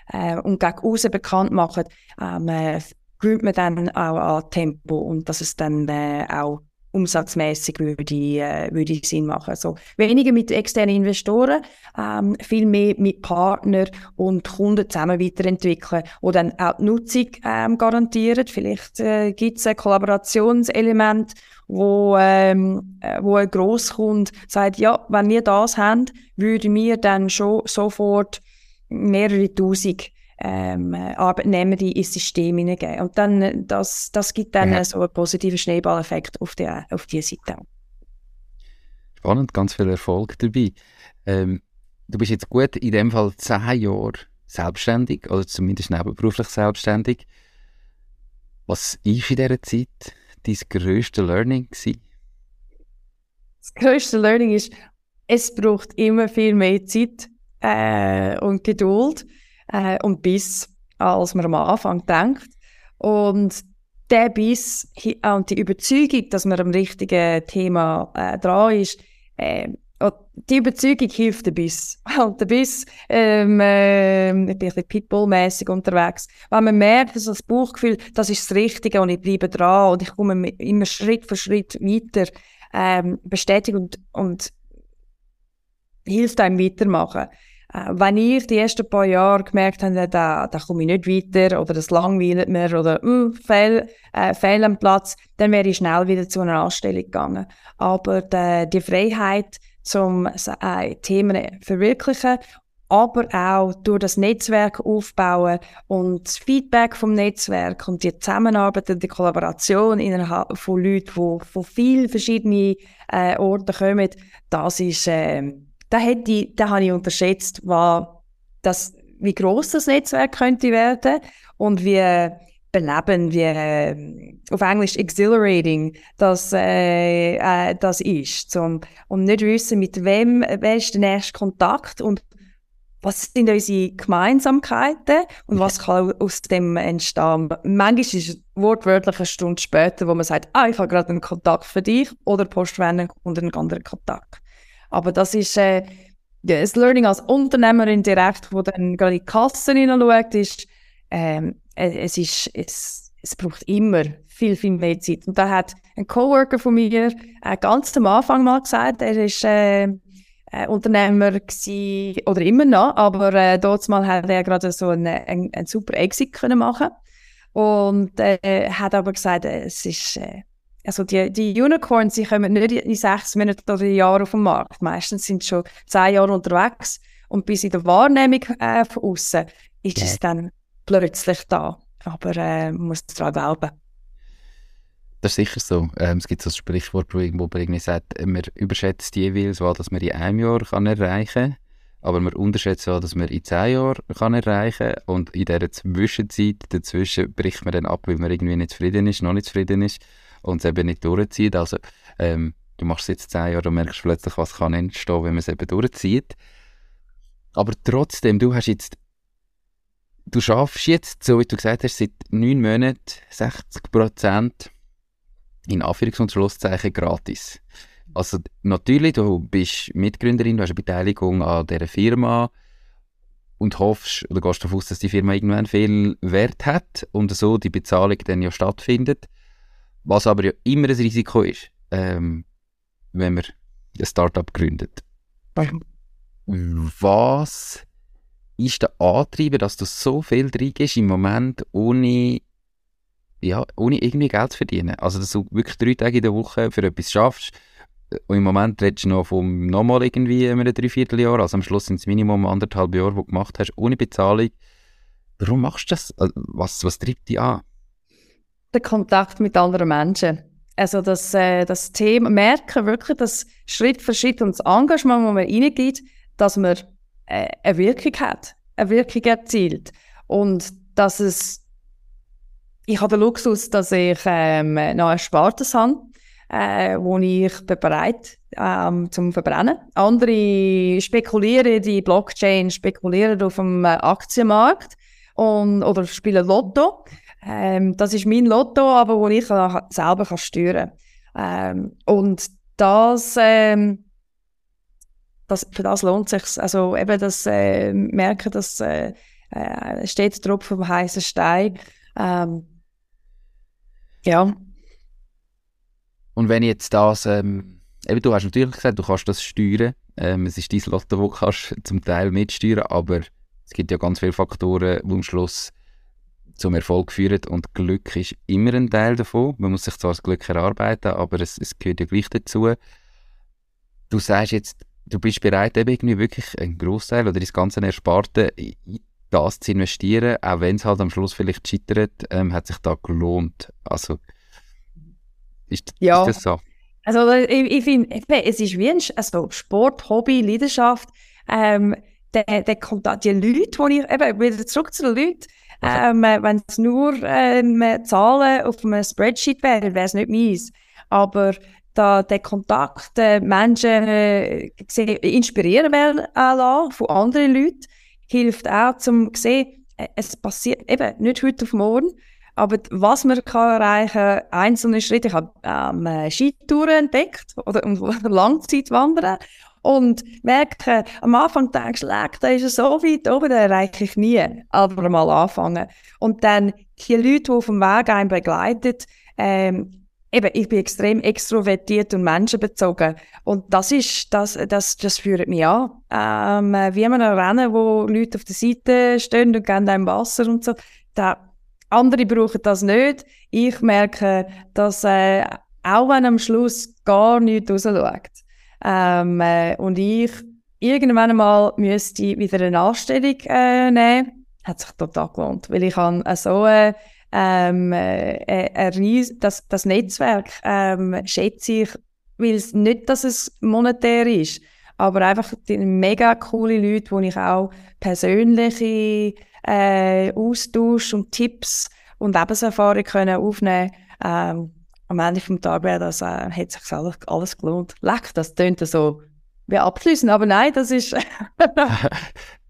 äh, und gegen außen bekannt machen, ähm, äh, gewinnt man dann auch an Tempo und dass es dann äh, auch umsatzmäßig würde, äh, würde Sinn machen. Also weniger mit externen Investoren, ähm, viel mehr mit Partnern und Kunden zusammen weiterentwickeln, die dann auch die Nutzung ähm, garantieren. Vielleicht äh, gibt es ein Kollaborationselement, wo, ähm, äh, wo ein Grosskunde sagt, ja, wenn wir das haben, würden wir dann schon sofort mehrere Tausend ähm, Arbeitnehmer die ins System hineingeben. Und dann, das, das gibt dann ja. so einen positiven Schneeballeffekt auf die, auf die Seite. Spannend, ganz viel Erfolg dabei. Ähm, du bist jetzt gut in dem Fall zehn Jahre selbstständig, oder zumindest nebenberuflich selbstständig. Was war in dieser Zeit dein grösstes Learning? Gewesen? Das grösste Learning ist, es braucht immer viel mehr Zeit äh, und Geduld äh, und Biss, als man am Anfang denkt. Und der Biss und die Überzeugung, dass man am richtigen Thema äh, dran ist, äh, die Überzeugung hilft der Biss. [laughs] Und der Biss, ähm, äh, ich bin ein bisschen Pitbull-mässig unterwegs. Wenn man merkt, dass das Bauchgefühl, das ist das Richtige und ich bleibe dran und ich komme immer Schritt für Schritt weiter, ähm, bestätigt und, und hilft einem weitermachen. Äh, wenn ich die ersten paar Jahre gemerkt habe, da, da komme ich nicht weiter oder das langweilt mir oder uh, fehl, äh, am Platz, dann wäre ich schnell wieder zu einer Anstellung gegangen. Aber die, die Freiheit, zum äh, Themen verwirklichen aber auch durch das Netzwerk aufbauen und das Feedback vom Netzwerk und die Zusammenarbeit und die Kollaboration innerhalb von Leuten, die von vielen verschiedenen äh, Orten kommen, das ist, äh, da hätte ich, da habe ich unterschätzt, war das, wie groß das Netzwerk könnte werden und wie belebend, wie äh, auf Englisch exhilarating das, äh, äh, das ist. Zum, und nicht wissen, mit wem, wer ist der nächste Kontakt und was sind unsere Gemeinsamkeiten und was kann aus dem entstehen. Manchmal ist es wortwörtlich eine Stunde später, wo man sagt, ah, ich habe gerade einen Kontakt für dich oder postwenden und einen anderen Kontakt. Aber das ist äh, das Learning als Unternehmerin direkt, wo dann gerade in die Kassen hineinschaut, ist, ähm, es, ist, es, es braucht immer viel, viel mehr Zeit. Und da hat ein Coworker von mir äh, ganz am Anfang mal gesagt, er ist äh, äh, Unternehmer gewesen, oder immer noch, aber äh, dort mal hat er gerade so einen, einen, einen super Exit können machen und äh, hat aber gesagt, äh, es ist äh, also die, die Unicorns, sie kommen nicht in sechs Monaten oder Jahren auf den Markt. Meistens sind sie schon zehn Jahre unterwegs und bis in der Wahrnehmung äh, von außen ist es dann plötzlich da. Aber äh, man muss daran glauben. Das ist sicher so. Ähm, es gibt so ein Sprichwort, wo irgendwo irgendwie sagt, man überschätzt jeweils, was man in einem Jahr kann erreichen kann, aber man unterschätzt auch, dass man in zehn Jahren kann erreichen kann. Und in dieser Zwischenzeit dazwischen bricht man dann ab, weil man irgendwie nicht zufrieden ist, noch nicht zufrieden ist und es eben nicht durchzieht. Also ähm, du machst es jetzt zehn Jahre und merkst plötzlich, was kann entstehen, wenn man es eben durchzieht. Aber trotzdem, du hast jetzt du schaffst jetzt, so wie du gesagt hast, seit neun Monaten 60 Prozent in Anführungs- und Schlusszeichen gratis. Also natürlich, du bist Mitgründerin, du hast eine Beteiligung an dieser Firma und hoffst oder gehst davon aus, dass die Firma irgendwann viel Wert hat und so die Bezahlung dann ja stattfindet. Was aber ja immer ein Risiko ist, ähm, wenn man ein Startup gründet. Was ist der Antreiber, dass du so viel reingehst im Moment, ohne, ja, ohne irgendwie Geld zu verdienen? Also, dass du wirklich drei Tage in der Woche für etwas schaffst. Und im Moment redest du noch von nochmal irgendwie einem Dreivierteljahr. Also am Schluss sind es Minimum anderthalb Jahre, die du gemacht hast, ohne Bezahlung. Warum machst du das? Also, was, was treibt dich an? Der Kontakt mit anderen Menschen. Also das, äh, das Thema, merken wirklich, dass Schritt für Schritt und das Engagement, das man reingeht, dass man eine Wirkung hat, eine Wirkung erzielt. Und dass es, ich habe den Luxus, dass ich ähm, noch ein Spartes habe, äh, wo ich bereit ähm, zum Verbrennen. Andere spekulieren die Blockchain, spekulieren auf dem äh, Aktienmarkt und, oder spielen Lotto. Ähm, das ist mein Lotto, aber wo ich selber kann steuern kann. Ähm, und das ähm, das, für das lohnt sich Also eben das äh, Merken, dass äh, äh, steht Tropfen vom heißen Stein. Ähm, ja. Und wenn jetzt das, ähm, eben du hast natürlich gesagt, du kannst das steuern, ähm, es ist dein Lotto, wo du kannst zum Teil mitsteuern, aber es gibt ja ganz viele Faktoren, die am Schluss zum Erfolg führen und Glück ist immer ein Teil davon. Man muss sich zwar das Glück erarbeiten, aber es, es gehört ja gleich dazu. Du sagst jetzt, du bist bereit, eben irgendwie wirklich einen Großteil oder das ganze Ersparte in das zu investieren, auch wenn es halt am Schluss vielleicht scheitert, ähm, hat sich da gelohnt. Also, ist, ja. ist das so? Also, ich, ich finde, es ist wie ein also Sport, Hobby, Leidenschaft. Ähm, der, der kommt an die Leute, die ich, eben wieder zurück zu den Leuten, ähm, wenn es nur ähm, Zahlen auf einem Spreadsheet wäre, wäre es nicht meins. Aber da der Kontakt äh, Menschen äh, inspirieren will, äh, von anderen Leuten, hilft auch, zum zu sehen, äh, es passiert eben nicht heute auf morgen, aber was man kann erreichen, einzelne Schritte. Ich habe ähm, Skitouren entdeckt oder, [laughs] Langzeitwandern und merke, am Anfang denkst du, da ist es so weit oben, da erreiche ich nie. Aber mal anfangen. Und dann die Leute, die auf dem Weg einen begleiten, ähm, eben, ich bin extrem extrovertiert und menschenbezogen. Und das ist, das, das, das führt mich an. Ähm, wie man Rennen, wo Leute auf der Seite stehen und geben einem Wasser und so. Da, andere brauchen das nicht. Ich merke, dass, äh, auch wenn am Schluss gar nichts rausschaut, ähm, äh, und ich irgendwann einmal müsste wieder eine Anstellung äh, nehmen. Hat sich total gelohnt, weil ich habe äh, so äh, ähm, äh, äh, das, das Netzwerk ähm, schätze ich, weil es nicht, dass es monetär ist, aber einfach die mega coole Leute, wo ich auch persönliche äh, Austausch und Tipps und Lebenserfahrung können aufnehmen ähm, am Ende vom Tag wäre das, äh, hat sich alles, alles gelohnt. Leck, das tönt so wie abschließend, aber nein, das ist. [laughs] [laughs]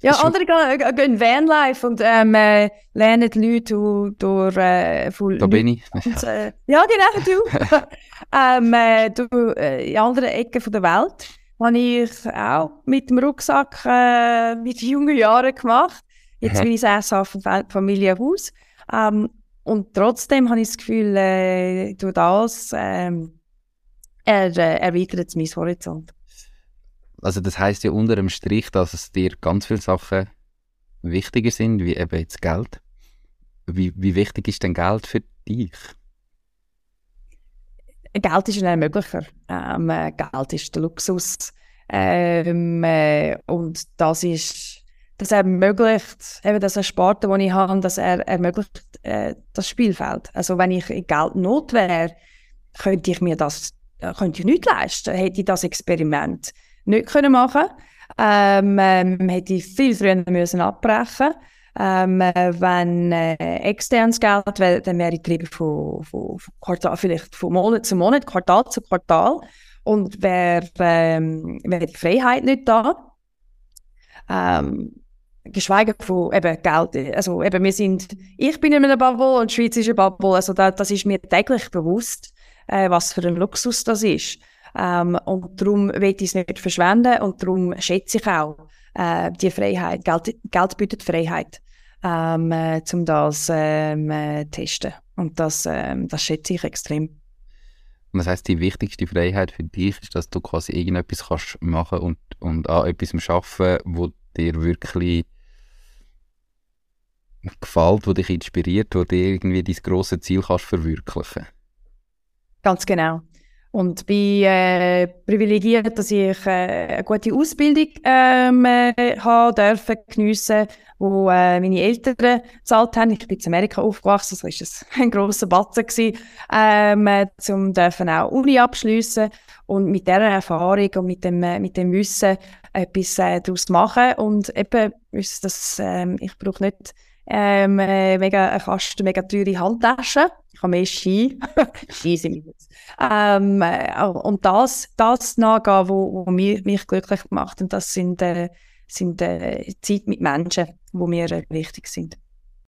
ja, andere gehen, gehen Vanlife und ähm, äh, lernen die Leute durch. Äh, von da bin ich. Und, äh, ja, genau, du. [laughs] ähm, äh, du äh, in anderen Ecken von der Welt habe ich auch mit dem Rucksack äh, mit jungen Jahren gemacht. Jetzt bin ich sesshaft Familienhaus. Ähm, und trotzdem habe ich das Gefühl, äh, durch das ähm, er, äh, erweitert es mein Horizont. Also das heißt ja unter dem Strich, dass es dir ganz viele Sachen wichtiger sind, wie eben jetzt Geld. Wie, wie wichtig ist denn Geld für dich? Geld ist ein Ermöglicher. Ähm, äh, Geld ist der Luxus. Ähm, äh, und das ist das ermöglicht, eben das Sport, das ich habe, dass er ermöglicht äh, das Spielfeld. Also wenn ich in Geldnot wäre, könnte ich mir das, äh, könnte ich nicht leisten, hätte ich das Experiment nicht können machen ähm, ähm, hätte ich viel früher müssen abbrechen ähm, äh, wenn äh, externes Geld wäre, dann wäre ich von, von, von Quartal, vielleicht von Monat zu Monat, Quartal zu Quartal und wäre ähm, wär die Freiheit nicht da. Ähm, geschweige von eben Geld. Also eben, wir sind, ich bin in einer Bubble und die Schweiz ist eine Bubble. Also da, das ist mir täglich bewusst, äh, was für ein Luxus das ist. Ähm, und darum will ich es nicht verschwenden und darum schätze ich auch äh, die Freiheit. Geld, Geld bietet Freiheit, ähm, äh, um das ähm, äh, testen. Und das, ähm, das schätze ich extrem. Und das heißt, die wichtigste Freiheit für dich ist, dass du quasi irgendetwas kannst machen und, und an etwas arbeiten, wo dir wirklich gefällt, wo dich inspiriert, wo dir irgendwie dein grosses Ziel kannst verwirklichen Ganz genau. Und bin äh, privilegiert, dass ich äh, eine gute Ausbildung ähm, äh, haben dürfen, geniessen, wo äh, meine Eltern gezahlt haben. Ich bin in Amerika aufgewachsen, das war [laughs] ein grosser Batzen, gewesen, ähm, äh, um dürfen auch Uni abschliessen und mit dieser Erfahrung und mit dem, äh, mit dem Wissen etwas äh, daraus machen und eben, das, äh, ich brauche nicht ähm, äh, mega, eine Kasten mega teure Handtaschen. Habe mehr Ski. [laughs] Ski sind jetzt. Ähm, äh, und das, das nachgehen, wo, wo mich, mich glücklich macht. Und das sind, äh, sind äh, Zeit mit Menschen, die mir äh, wichtig sind.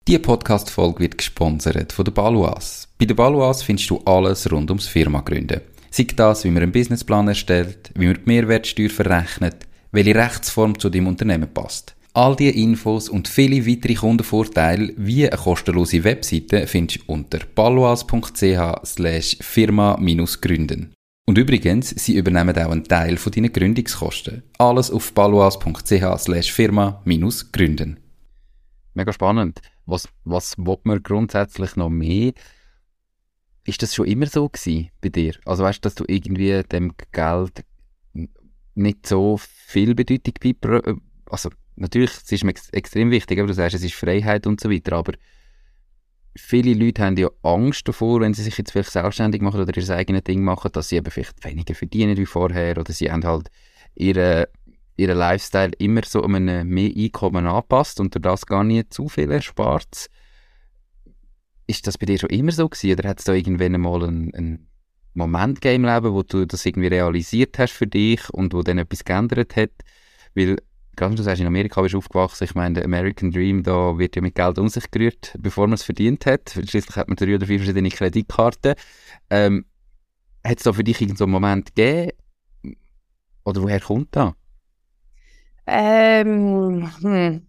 Die Podcast-Folge wird gesponsert von der Baluas. Bei der Baluas findest du alles rund ums Firma gründen. Sei das, wie man einen Businessplan erstellt, wie man die Mehrwertsteuer verrechnet, welche Rechtsform zu deinem Unternehmen passt. All diese Infos und viele weitere Kundenvorteile wie eine kostenlose Webseite findest du unter paloas.ch firma-gründen. Und übrigens, sie übernehmen auch einen Teil von deinen Gründungskosten. Alles auf paloas.ch slash firma-gründen. Mega spannend. Was, was will man grundsätzlich noch mehr? Ist das schon immer so gewesen bei dir? Also weißt du, dass du irgendwie dem Geld nicht so viel Bedeutung bei, also natürlich, es ist mir ex extrem wichtig, aber du sagst, es ist Freiheit und so weiter, aber viele Leute haben ja Angst davor, wenn sie sich jetzt vielleicht selbstständig machen oder ihr eigenes Ding machen, dass sie eben vielleicht weniger verdienen wie vorher oder sie haben halt ihre, ihren Lifestyle immer so um ein mehr Einkommen anpasst und durch das gar nicht zu viel erspart. Ist das bei dir schon immer so gewesen oder hat es da irgendwann mal einen, einen Moment gegeben im Leben, wo du das irgendwie realisiert hast für dich und wo dann etwas geändert hat? Weil gerade du sagst, in Amerika bist du aufgewachsen, ich meine, der American Dream, da wird ja mit Geld um sich gerührt, bevor man es verdient hat. Schließlich hat man drei oder vier verschiedene Kreditkarten. Ähm, hat es da für dich irgendeinen Moment gegeben? Oder woher kommt das? Ähm, hm.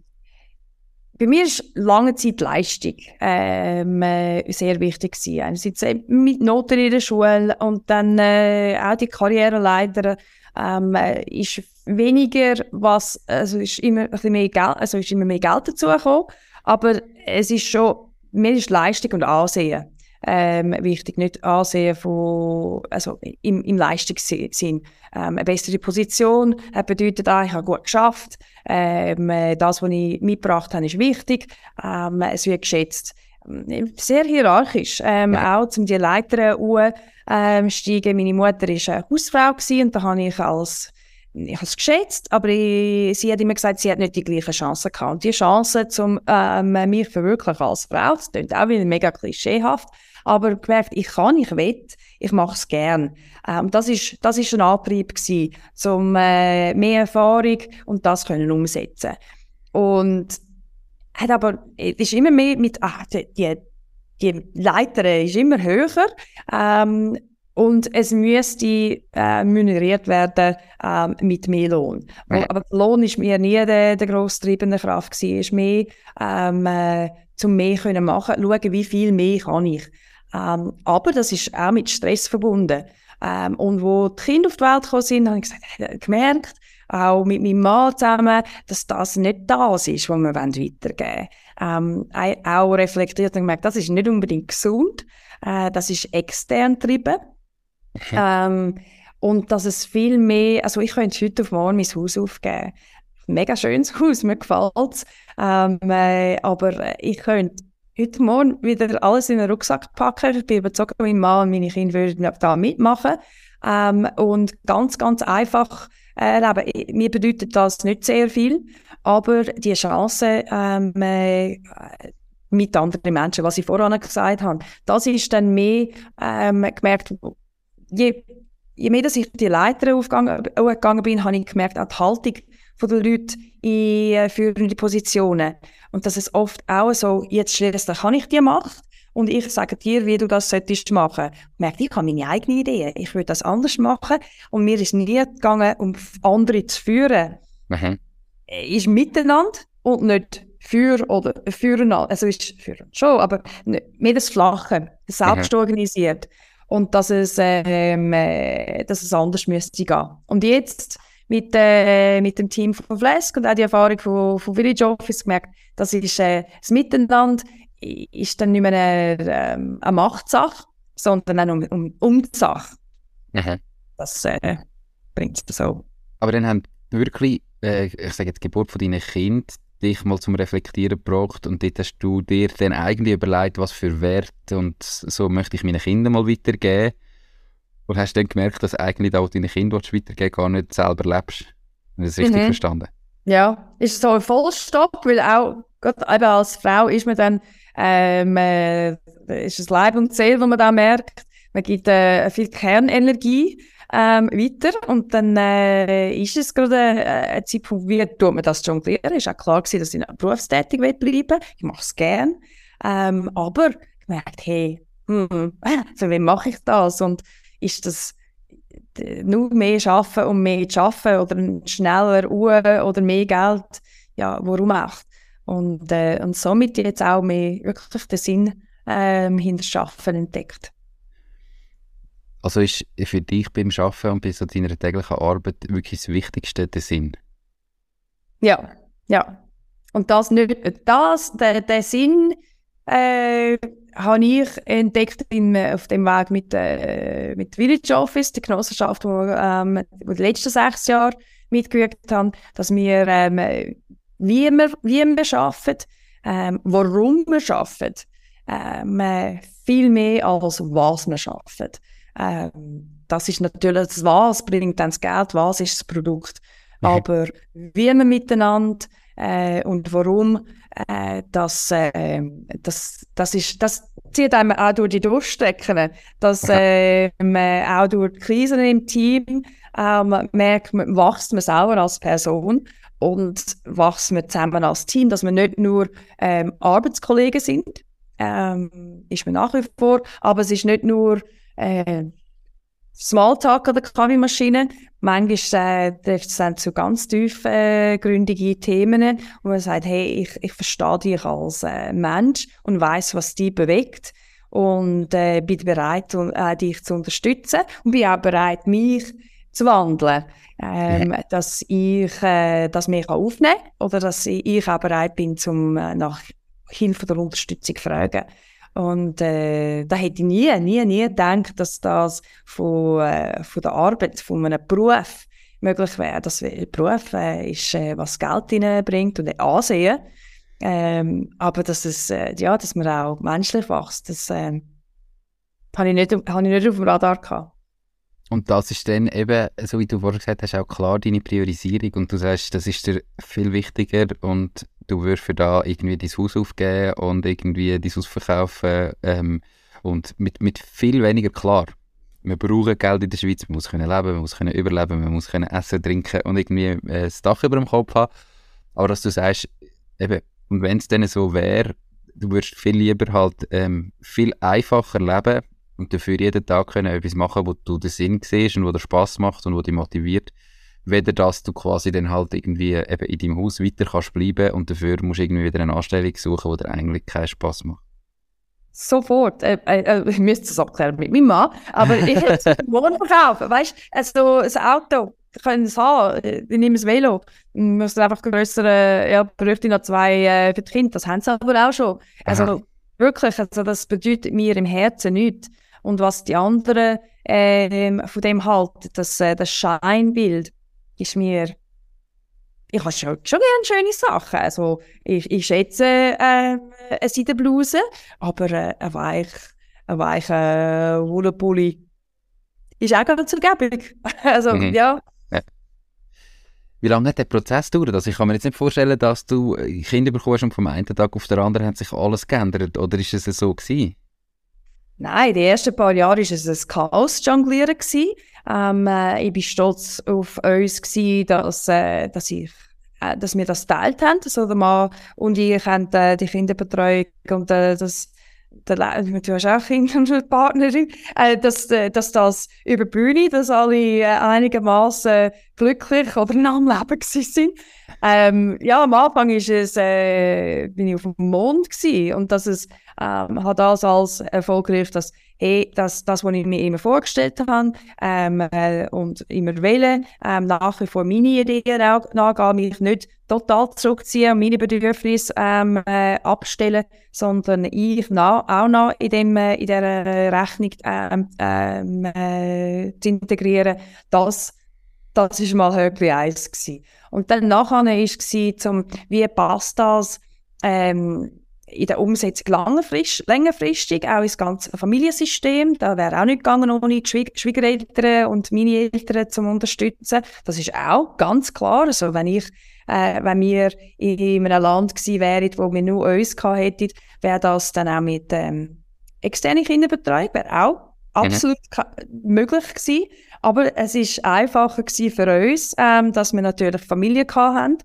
Bei mir war lange Zeit Leistung ähm, äh, sehr wichtig. Gewesen. Einerseits mit Noten in der Schule und dann äh, auch die Karriereleiter ähm, äh, ist weniger, was, also ist immer ein mehr Geld, also ist immer mehr Geld dazugekommen, aber es ist schon, mir ist Leistung und Ansehen ähm, wichtig, nicht Ansehen von, also im, im Leistungssinn. Ähm, eine bessere Position äh, bedeutet auch, ich habe gut geschafft, ähm, äh, das, was ich mitgebracht habe, ist wichtig, ähm, es wird geschätzt. Sehr hierarchisch, ähm, ja. auch zum die Leiter ähm, steigen. Meine Mutter war eine Hausfrau gewesen, und da habe ich als ich habe es geschätzt, aber ich, sie hat immer gesagt, sie hat nicht die gleichen Chancen gehabt. Und die Chance, um ähm, mich verwirklichen als Frau, das klingt auch wieder mega klischeehaft, aber gemerkt, ich kann, ich will, ich mache es gern. Ähm, das ist das ist ein Antrieb gewesen, zum äh, mehr Erfahrung und das können umsetzen. Und hat aber es ist immer mehr mit ah, die, die, Leiter ist immer höher. Ähm, und es müsste äh, minoriert werden äh, mit mehr Lohn. Ja. Aber der Lohn ist mir nie der, der grosse treibende Kraft gewesen. Es ist mehr, ähm, äh, zum mehr können machen, schauen, wie viel mehr kann ich. Ähm, aber das ist auch mit Stress verbunden. Ähm, und wo die Kinder auf die Welt gekommen sind, habe ich gesagt, äh, gemerkt, auch mit meinem Mann zusammen, dass das nicht das ist, was wir weitergeben wollen. Ähm, auch reflektiert und gemerkt, das ist nicht unbedingt gesund, äh, das ist extern getrieben. ähm, und dass es viel mehr, also ich könnte heute auf morgen mein Haus aufgeben. Mega schönes [laughs] Haus, mir gefällt es. Ähm, äh, aber ich könnte heute Morgen wieder alles in den Rucksack packen. Ich bin überzeugt, mein Mann und meine Kinder würden da mitmachen. Ähm, und ganz, ganz einfach äh, leben. Mir bedeutet das nicht sehr viel, aber die Chance ähm, äh, mit anderen Menschen, was ich vorhin gesagt habe, das ist dann mehr ähm, gemerkt, je, je mehr dass ich die Leiter aufgegangen, bin, habe ich gemerkt, auch die Haltung der Leute in äh, führende Positionen. Und dass es oft auch so, jetzt schließlich habe ich die Macht und ich sage dir, wie du das solltest machen. Ich merke, ich habe meine eigene Idee. Ich würde das anders machen. Und mir ist nie gegangen, um andere zu führen. Mhm. Ist miteinander und nicht für oder füreinander. Also ist für schon, aber mehr das Flache, selbst mhm. organisiert. Und dass es, ähm, äh, dass es anders müsste gehen. Und jetzt mit, äh, mit dem Team von Flask und auch die Erfahrung von, von Village Office gemerkt, das ist äh, das Miteinander ist dann nicht mehr eine, ähm, eine Machtsache, sondern auch um, um, um die Sache. Mhm. Das äh, bringt es so. Aber dann haben wirklich, äh, ich sage jetzt, die Geburt von deinen Kind dich mal zum Reflektieren gebracht und dort hast du dir dann eigentlich überlegt, was für Werte und so möchte ich meinen Kindern mal weitergeben. Und hast dann gemerkt, dass eigentlich auch deine Kinder weitergeben gar nicht selber lebst. Habe ich das richtig mhm. verstanden? Ja, ist so ein Vollstopp, weil auch gerade eben als Frau ist man dann ähm, äh, ist es Leib und Seele, wo man da merkt. Man gibt äh, viel Kernenergie ähm, weiter und dann äh, ist es gerade äh, ein Zeitpunkt, wie tut man das jonglieren. Ist auch klar gewesen, dass ich berufstätig bleiben will. Ich mache es gern. Ähm, aber ich merke, hey, hm, [laughs] für wen mache ich das? Und ist das nur mehr schaffen und mehr schaffen oder schneller Uhr oder mehr Geld ja, warum auch? Und, äh, und somit jetzt auch mehr wirklich den Sinn ähm, hinter Schaffen entdeckt. Also ist für dich beim Schaffen und bei so deiner täglichen Arbeit wirklich das Wichtigste der Sinn? Ja, ja. Und das nicht, das, der, der Sinn äh, habe ich entdeckt in, auf dem Weg mit, äh, mit Village Office, der Genossenschaft, wo ähm, die letzten sechs Jahre mitgewirkt haben, dass wir, ähm, wie wir, wie wir arbeiten, ähm, warum wir arbeiten, ähm, äh, viel mehr als was wir arbeiten. Ähm, das ist natürlich das Was bringt dann das Geld, was ist das Produkt. Mhm. Aber wie wir miteinander äh, und warum, äh, das, äh, das, das, ist, das zieht einem auch durch die Durchstrecken. Das äh, man auch durch die Krisen im Team äh, man merkt, man wächst man selber als Person und wächst man zusammen als Team, dass wir nicht nur ähm, Arbeitskollegen sind, ähm, ist man nach wie vor, aber es ist nicht nur äh, Smalltalk an der Kaffeemaschine. Manchmal äh, trifft es dann zu ganz tiefgründigen äh, Themen, wo man sagt, hey, ich, ich verstehe dich als äh, Mensch und weiß, was dich bewegt und äh, bin bereit, äh, dich zu unterstützen und bin auch bereit, mich zu wandeln, ähm, ja. dass ich äh, das mehr aufnehmen kann oder dass ich auch bereit bin, zum äh, nach Hilfe oder Unterstützung zu fragen. Und äh, da hätte ich nie, nie, nie gedacht, dass das von, äh, von der Arbeit, von einem Beruf möglich wäre. Das der Beruf äh, ist, äh, was Geld reinbringt und Ansehen. Ähm, aber dass es, äh, ja, dass man auch menschlich wächst, das äh, habe ich, hab ich nicht auf dem Radar gehabt. Und das ist dann eben, so wie du vorhin gesagt hast, auch klar deine Priorisierung und du sagst, das ist dir viel wichtiger und du würdest für da irgendwie dein Haus aufgeben und irgendwie dein Haus verkaufen ähm, und mit, mit viel weniger klar. Wir brauchen Geld in der Schweiz, man muss können leben, man muss können überleben, man muss können essen, trinken und irgendwie äh, das Dach über dem Kopf haben. Aber dass du sagst, eben, und wenn es dann so wäre, du würdest viel lieber halt ähm, viel einfacher leben und dafür jeden Tag können etwas machen, wo du den Sinn siehst und wo dir Spaß macht und wo dich motiviert, weder dass du quasi dann halt irgendwie eben in deinem Haus weiter kannst bleiben und dafür musst du irgendwie wieder eine Anstellung suchen, die dir eigentlich keinen Spaß macht. Sofort. Äh, äh, äh ich müsste es abklären mit meinem Mann. Aber ich hätte es [laughs] Wohnung verkaufen. Weißt du, also ein Auto können es haben. Ich nehme das Velo. Man muss einfach größere, ja, bräuchte noch zwei äh, für die Kinder. Das haben sie aber auch schon. Also Aha. wirklich, also das bedeutet mir im Herzen nichts. Und was die anderen äh, von dem halten, das, äh, das Scheinbild, ist mir ich habe schon, schon gerne schöne Sachen. Also, ich, ich schätze äh, eine Seidenbluse, aber äh, ein weich, ein weicher äh, Wollpulli ist auch ganz ergebig. [laughs] also, mhm. ja. ja. Wie lange hat der Prozess gedauert? Also ich kann mir jetzt nicht vorstellen, dass du äh, Kinder bekommst und vom einen Tag auf den anderen hat sich alles geändert. Oder ist es so gewesen? Nein, die ersten paar Jahre war es ein Chaos-Jonglieren. Ähm, äh, ich war stolz auf uns, gewesen, dass, äh, dass, ich, äh, dass wir das geteilt haben. Also der Mann und ich haben äh, die Kinderbetreuung und äh, das du hast auch Kinder und [laughs] Partnerin, äh, dass, äh, dass das über die Bühne, dass alle äh, einigermaßen glücklich oder in einem Leben sind. Ähm, ja, am Anfang ist es, äh, bin ich auf dem Mond gewesen und dass es ähm, hat das als erfolgreich, dass hey, das, das, was ich mir immer vorgestellt habe ähm, äh, und immer wähle, ähm, nach wie vor meine Ideen nachgehen, mich nicht total zurückziehen und meine Bedürfnisse ähm, äh, abstellen, sondern ich na, auch noch in, dem, äh, in dieser Rechnung ähm, ähm, äh, zu integrieren, das das ist mal Höckli 1 gewesen. Und dann nachher war es, wie passt das ähm, in der Umsetzung längerfristig, längerfristig auch ins ganze Familiensystem. Da wäre auch nicht gegangen ohne die Schwieg Schwiegereltern und meine Eltern zum unterstützen. Das ist auch ganz klar. Also wenn ich, äh, wenn wir in einem Land gewesen wären, wo wir nur uns gehabt hätten, wäre das dann auch mit ähm, externer Kinderbetreuung, wäre auch mhm. absolut mhm. möglich gewesen. Aber es ist einfacher gewesen für uns, ähm, dass wir natürlich Familie hatten.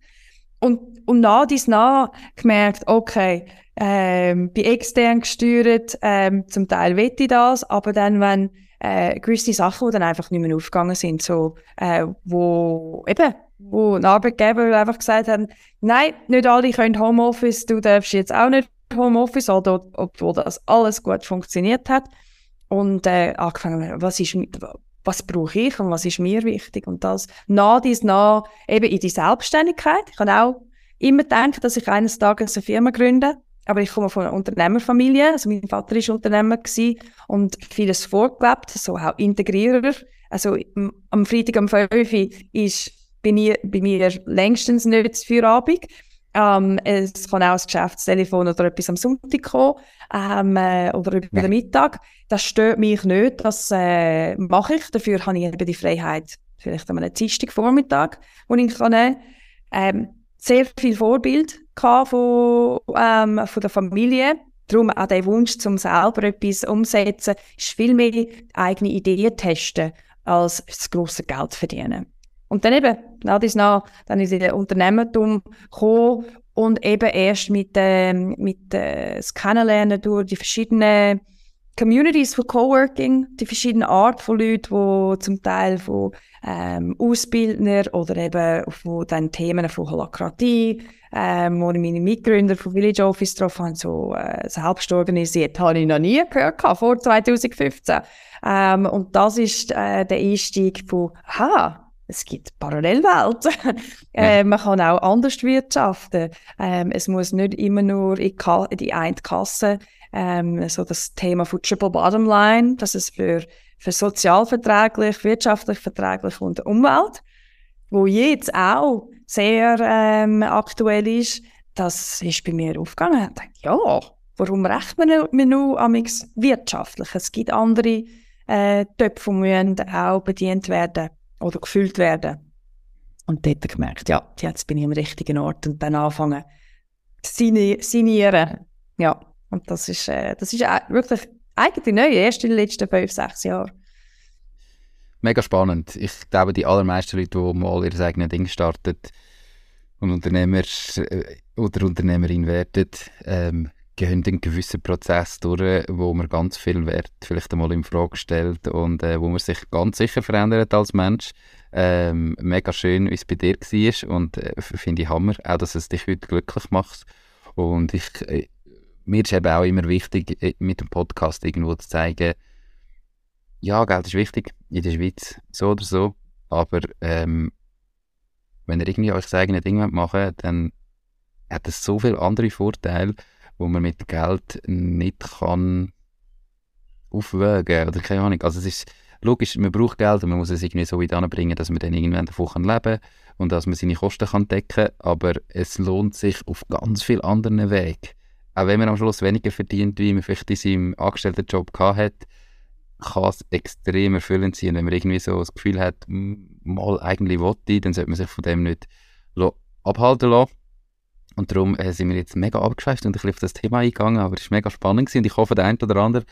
Und, und nach dies nach gemerkt, okay, ähm, bei extern gesteuert, ähm, zum Teil wette ich das, aber dann, wenn äh, gewisse Sachen, die dann einfach nicht mehr aufgegangen sind, so, äh, wo eben wo ein Arbeitgeber einfach gesagt haben, nein, nicht alle können Homeoffice, du darfst jetzt auch nicht Homeoffice, oder, obwohl das alles gut funktioniert hat. Und äh, angefangen, was ist was brauche ich und was ist mir wichtig und das nah dies nah eben in die Selbstständigkeit. Ich kann auch immer denken, dass ich eines Tages eine Firma gründe, aber ich komme von einer Unternehmerfamilie, also mein Vater ist Unternehmer gewesen und vieles vorgelebt, so auch Integrierer. Also am Freitag um 5 Uhr ist bei mir, bei mir längstens nicht für Abend. Ähm, es kann auch das Geschäftstelefon oder etwas am Sonntag kommen ähm, äh, oder über ja. den Mittag. Das stört mich nicht, das äh, mache ich. Dafür habe ich eben die Freiheit, vielleicht an einem Dienstagvormittag, wo ich kann ähm, sehr viel Vorbild von, ähm, von der Familie. Darum auch der Wunsch, zum selber etwas umzusetzen, ist viel mehr eigene Ideen testen, als das grosse Geld verdienen. Und dann eben, nach dies nach, dann ist in das Unternehmertum gekommen und eben erst mit, ähm, mit äh, das Kennenlernen durch die verschiedenen Communities von Coworking, die verschiedenen Art von Leuten, die zum Teil von ähm, Ausbildner oder eben von den Themen von Holokratie, ähm, wo ich meine Mitgründer von Village Office getroffen habe, so äh, selbst organisiert, habe ich noch nie gehört, vor 2015. Ähm, und das ist äh, der Einstieg von, aha, es gibt Parallelwelten. [laughs] äh, man kann auch anders wirtschaften. Ähm, es muss nicht immer nur in, in die eine Kasse, ähm, so das Thema von Triple Bottom Line, dass es für, für sozialverträglich, wirtschaftlich verträglich und Umwelt, wo jetzt auch sehr ähm, aktuell ist, das ist bei mir aufgegangen. Ich dachte, ja, warum rechnen wir nur amigs wirtschaftlich? Es gibt andere äh, Töpfe, die auch bedient werden oder gefüllt werden. Und dort habe ich gemerkt, ja, jetzt bin ich am richtigen Ort und dann anfangen zu sinieren. Ja, und das ist, äh, das ist wirklich eigentlich neu, erst in den letzten fünf, sechs Jahren. Mega spannend. Ich glaube, die allermeisten Leute, die mal ihr eigenes Ding starten und Unternehmer äh, oder Unternehmerin werden, ähm, gehen einen gewissen Prozess durch, wo man ganz viel Wert vielleicht einmal in Frage stellt und äh, wo man sich ganz sicher verändert als Mensch. Ähm, mega schön, wie es bei dir war und äh, finde ich Hammer, auch dass es dich heute glücklich macht. Und ich, äh, mir ist eben auch immer wichtig, äh, mit dem Podcast irgendwo zu zeigen, ja, Geld ist wichtig in der Schweiz, so oder so, aber ähm, wenn ihr irgendwie euch das eigene Ding machen wollt, dann hat es so viele andere Vorteile, wo man mit Geld nicht kann aufwägen oder keine Ahnung. Also es ist logisch, man braucht Geld und man muss es irgendwie so weit anbringen, dass man dann irgendwann davon leben kann und dass man seine Kosten kann decken kann, aber es lohnt sich auf ganz vielen anderen Wegen. Auch wenn man am Schluss weniger verdient, wie man vielleicht in seinem Angestelltenjob hat, kann es extrem erfüllend sein. Wenn man irgendwie so das Gefühl hat, mal eigentlich wollte, dann sollte man sich von dem nicht abhalten lassen. Und darum äh, sind wir jetzt mega abgeschweift und ein bisschen auf das Thema eingegangen, aber es war mega spannend gewesen. und ich hoffe, der eine oder andere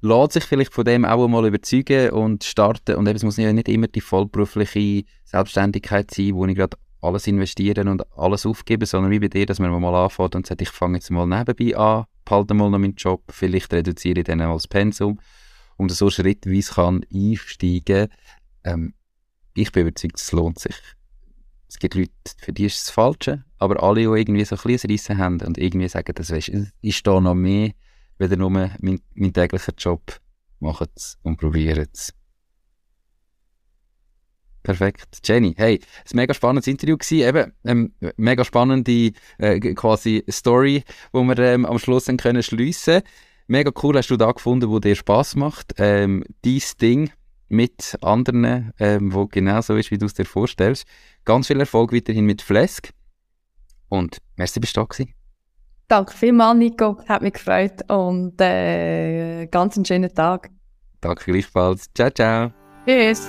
lässt sich vielleicht von dem auch mal überzeugen und starten. Und eben, es muss ja nicht immer die vollberufliche Selbstständigkeit sein, wo ich gerade alles investieren und alles aufgeben, sondern wie bei dir, dass man mal anfängt und sagt, ich fange jetzt mal nebenbei an, behalte mal noch meinen Job, vielleicht reduziere ich dann auch das Pensum und so schrittweise kann einsteigen. Ähm, ich bin überzeugt, es lohnt sich. Es gibt Leute, für die ist es das Falsche, aber alle, die irgendwie so ein kleines Rissen haben und irgendwie sagen, das weißt, ist da noch mehr, weder nur mein, mein täglicher Job, machen es und probieren es. Perfekt. Jenny, hey, ein mega spannendes Interview gewesen, eben, ähm, mega spannende äh, quasi Story, wo wir ähm, am Schluss dann können schliessen. Mega cool hast du da gefunden, wo dir Spaß macht. Ähm, dies Ding mit anderen, ähm, wo genau so ist, wie du es dir vorstellst. Ganz viel Erfolg weiterhin mit Flesk. Und merci, bist du da gewesen. Danke vielmals, Nico. Hat mich gefreut. Und äh, ganz einen schönen Tag. Danke gleichfalls. Ciao, ciao. Tschüss.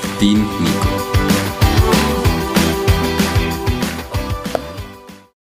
Team Nico.